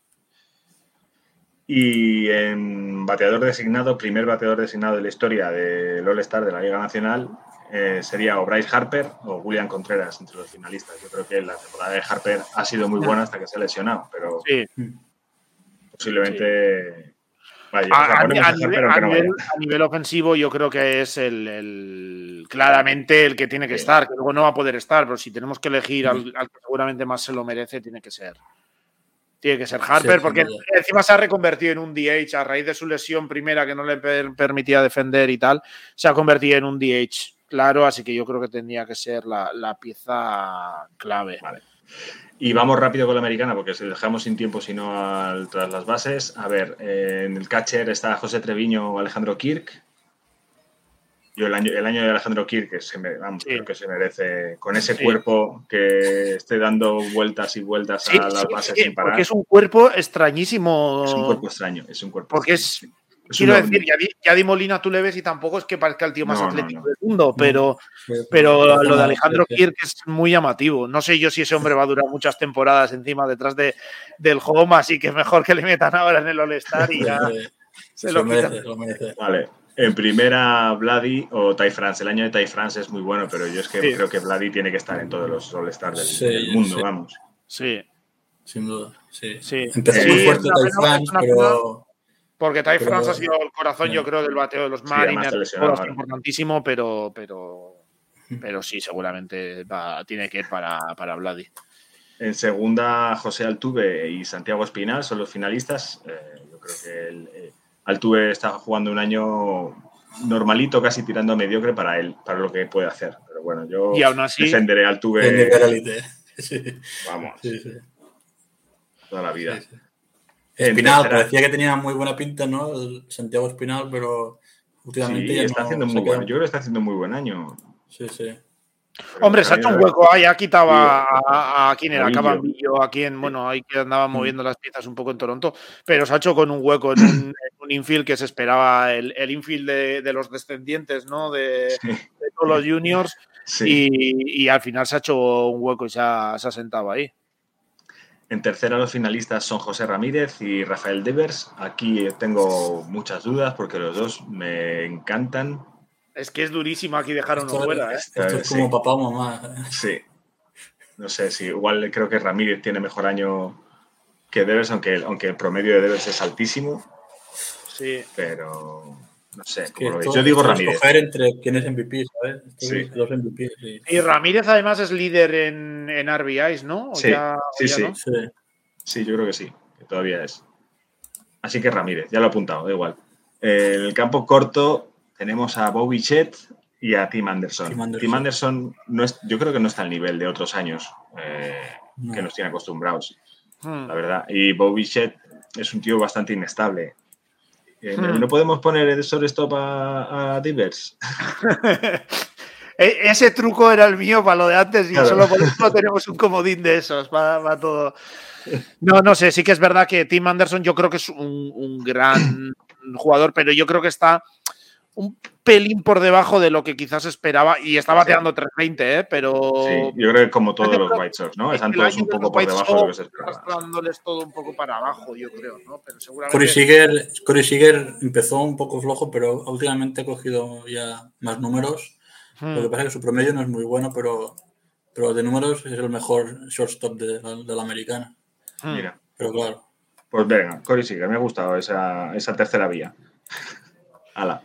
Y en bateador designado, primer bateador designado de la historia del All-Star de la Liga Nacional, eh, sería o Bryce Harper o William Contreras entre los finalistas. Yo creo que la temporada de Harper ha sido muy buena hasta que se ha lesionado, pero Sí. posiblemente. Vaya, A, nivel, a no nivel- vaya. a nivel ofensivo, yo creo que es el, el- claramente el que tiene que Sí. estar, que luego no va a poder estar, pero si tenemos que elegir al, al que seguramente más se lo merece, tiene que ser. Tiene que ser Harper, porque encima se ha reconvertido en un DH a raíz de su lesión primera que no le per- permitía defender y tal, se ha convertido en un DH, claro, así que yo creo que tendría que ser la, la pieza clave. Vale. Y vamos rápido con la americana porque si dejamos sin tiempo, si no, al- tras las bases. A ver, eh, en el catcher está José Treviño o Alejandro Kirk. Yo el año, el año de Alejandro Kirk, que se, me, vamos, Sí. creo que se merece, con ese Sí. cuerpo que esté dando vueltas y vueltas Sí, a las sí, bases sí, sin parar. porque es un cuerpo extrañísimo. Es un cuerpo extraño, es un cuerpo Porque extraño. es, Es quiero un decir. Yadi, Yadi Molina tú le ves y tampoco es que parezca el tío más No, atlético no. del mundo, pero, pero lo de Alejandro Kirk es muy llamativo. No sé yo si ese hombre va a durar muchas temporadas encima detrás de, del home, así que mejor que le metan ahora en el All-Star y ya se Se lo merece, se lo merece. Vale. En primera, Vladi o Ty France. El año de Ty France es muy bueno, pero yo es que Sí. creo que Vladi tiene que estar en todos los All-Stars del, Sí, del mundo, sí. vamos. Sí, Sin duda, sí. sí. Empezó Sí, muy fuerte pena, France, pero Porque Ty Pero- France ha sido el corazón, yo creo, del bateo de los Mariners. importantísimo, pero, pero, pero sí, seguramente va- tiene que ir para, para Vladi. En segunda, José Altuve y Santiago Espinal son los finalistas. Eh, yo creo que el, eh, Altuve está jugando un año normalito, casi tirando a mediocre para él, para lo que puede hacer. Pero bueno, yo Y aún así- defenderé a Altuve, de nivel élite. Sí, vamos, sí, sí. toda la vida. Sí, sí. En Espinal, tercera- parecía que tenía muy buena pinta, ¿no? El Santiago Espinal, pero últimamente Sí, ya está no haciendo muy bueno. Yo creo que está haciendo muy buen año. Sí, sí. Hombre, se ha hecho un hueco ahí, ha quitado a, a, a quién era. Cabillo, a quien, bueno, ahí que andaba moviendo las piezas un poco en Toronto, pero se ha hecho con un hueco en un, en un infield que se esperaba, el, el infield de, de los descendientes, ¿no? De, Sí, de todos los juniors, sí. y, y al final se ha hecho un hueco y se ha, se ha sentado ahí. En tercera los finalistas son José Ramírez y Rafael Devers. Aquí tengo muchas dudas porque los dos me encantan. Es que es durísimo aquí dejar uno Esto, fuera, ¿eh? esto es Sí. como papá o mamá. Sí. No sé si igual creo que Ramírez tiene mejor año que Devers, aunque, aunque el promedio de Devers es altísimo, Sí. pero no sé. Que ¿cómo lo veis? esto- Yo digo Ramírez. escoger entre quién es MVP, ¿sabes? Sí. Dos MVP, sí. Y Ramírez además es líder en, en RBIs, ¿no? ¿O Sí, ya- o sí, ya sí. no? Sí. Sí, yo creo que sí, que todavía es. Así que Ramírez, ya lo he apuntado, da igual. Eh, el campo corto tenemos a Bobby Chet y a Tim Anderson. Tim Anderson. Tim Anderson no es, yo creo que no está al nivel de otros años eh, No. que nos tiene acostumbrados, Hmm. la verdad. Y Bobby Chet es un tío bastante inestable. Eh, Hmm. ¿No podemos poner el shortstop a, a Divers? E- Ese truco era el mío para lo de antes y Claro. solo por eso tenemos un comodín de esos para, para todo. No, no sé, sí que es verdad que Tim Anderson yo creo que es un, un gran jugador, pero yo creo que está un pelín por debajo de lo que quizás esperaba y está bateando 320, ¿eh? pero Sí, yo creo que como todos los White Sox, ¿no? Están todos un poco por debajo de lo que se esperaba. arrastrándoles todo un poco para abajo, yo creo, ¿no? Pero seguramente Corey Seager, Corey Seager empezó un poco flojo, pero últimamente ha cogido ya más números. Hmm. Lo que pasa es que su promedio no es muy bueno, pero, pero de números es el mejor shortstop de la, de la americana. Hmm. Mira. Pero claro, Pues venga, Cory Seager, me ha gustado esa, esa tercera vía. Ala.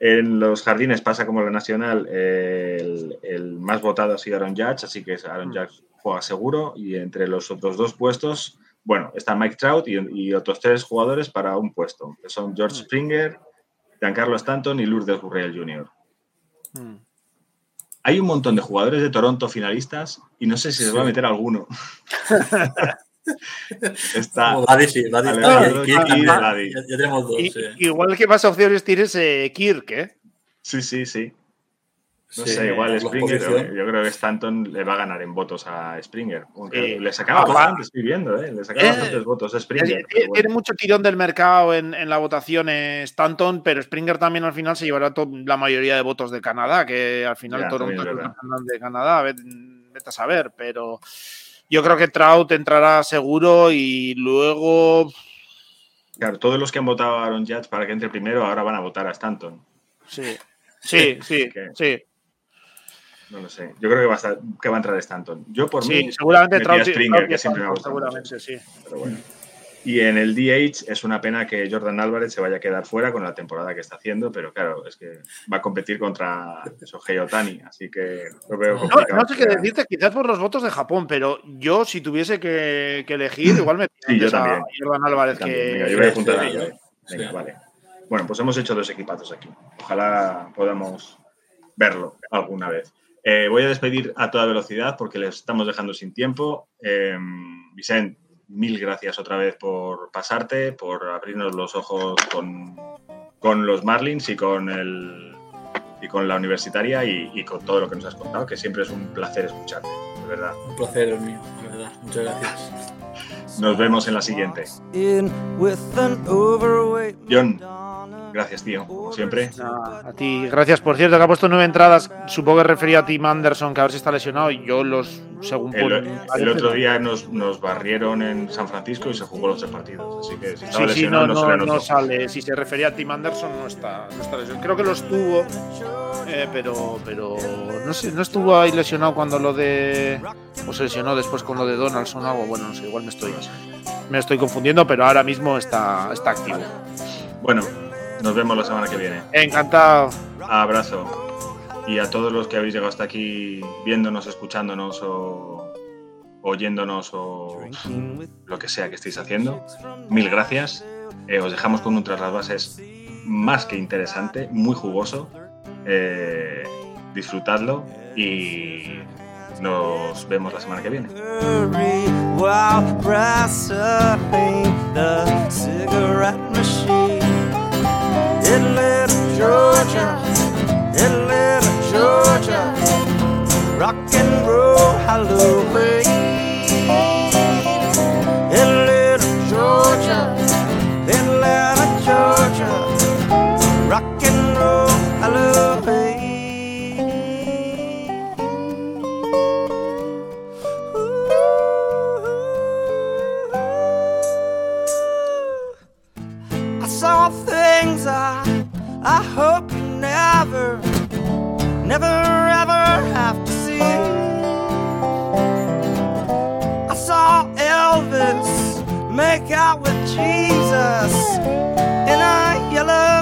En los jardines pasa como la nacional, eh, el, el más votado ha sido Aaron Judge, así que Aaron Judge juega seguro. Y entre los otros dos puestos, bueno, está Mike Trout y, y otros tres jugadores para un puesto, que son George Springer, Giancarlo Stanton y Lourdes Gurriel Jr. Hmm. Hay un montón de jugadores de Toronto finalistas y no sé si se va a meter alguno. está Vladi sí, Vladi está. Alejandro Y Kirk y también. Vladi. Ya, ya tenemos dos. Y- sí. Igual que más opciones tienes eh, Kirk, ¿eh? Sí, sí, sí. No Sí, sé, igual Springer, posición. yo creo que Stanton le va a ganar en votos a Springer. Sí. le sacaba Ah, bastante, estoy viendo, ¿eh? Le sacaba Eh, bastantes votos a Tiene, Springer. tiene bueno. mucho tirón del mercado en, en la votación eh, Stanton, pero Springer también al final se llevará la mayoría de votos de Canadá, que al final Ya, Toronto es de Canadá, vete, vete a saber, pero yo creo que Trout entrará seguro y luego Claro, todos los que han votado a Aaron Judge para que entre primero ahora van a votar a Stanton. sí, sí, sí, sí, No lo sé. Yo creo que va a, estar- que va a entrar Stanton. Yo por sí, mí seguramente Trout, Springer, Trout que siempre me ha gustado mucho. seguramente sí. Pero bueno. Y en el DH es una pena que Jordan Álvarez se vaya a quedar fuera con la temporada que está haciendo, pero claro, es que va a competir contra Shohei Otani, así que lo veo No, complicado. no sé qué decirte, quizás por los votos de Japón, pero yo si tuviese que, que elegir, igual me Sí, yo antes a también. Jordan Álvarez También. que... Venga, yo voy a Álvarez. sí. Venga, vale. Bueno, pues hemos hecho dos equipazos aquí. Ojalá podamos verlo alguna vez. Eh, voy a despedir a toda velocidad porque les estamos dejando sin tiempo. Eh, Vicent, mil gracias otra vez por pasarte, por abrirnos los ojos con, con los Marlins y con el y con la universitaria y, y con todo lo que nos has contado, que siempre es un placer escucharte, de verdad. Un placer el mío, la verdad. Muchas gracias. Nos vemos en la siguiente. John. Gracias, tío, como siempre. A ti, gracias. Por cierto, que ha puesto nueve entradas. Supongo que refería a Tim Anderson, que a ver si está lesionado. Y yo los, según El, el otro día nos, nos barrieron en San Francisco y se jugó los tres partidos. Así que si estaba Sí, lesionado no, no, se no, sale. Si se refería a Tim Anderson, no está, no está lesionado. Creo que lo estuvo, eh, pero, pero no sé, no estuvo ahí lesionado cuando lo de. O se lesionó después con lo de Donaldson o algo. Bueno, no sé, igual me estoy, me estoy confundiendo, pero ahora mismo está, está activo. Bueno, nos vemos la semana que viene. Encantado. Abrazo. Y a todos los que habéis llegado hasta aquí viéndonos, escuchándonos o oyéndonos o lo que sea que estéis haciendo, mil gracias. Eh, os dejamos con un tras las bases más que interesante, muy jugoso. Eh, disfrutadlo y nos vemos la semana que viene. in Little Georgia, in Little Georgia, rock and roll Halloween. I hope you never, never ever have to see. I saw Elvis make out with Jesus in a yellow.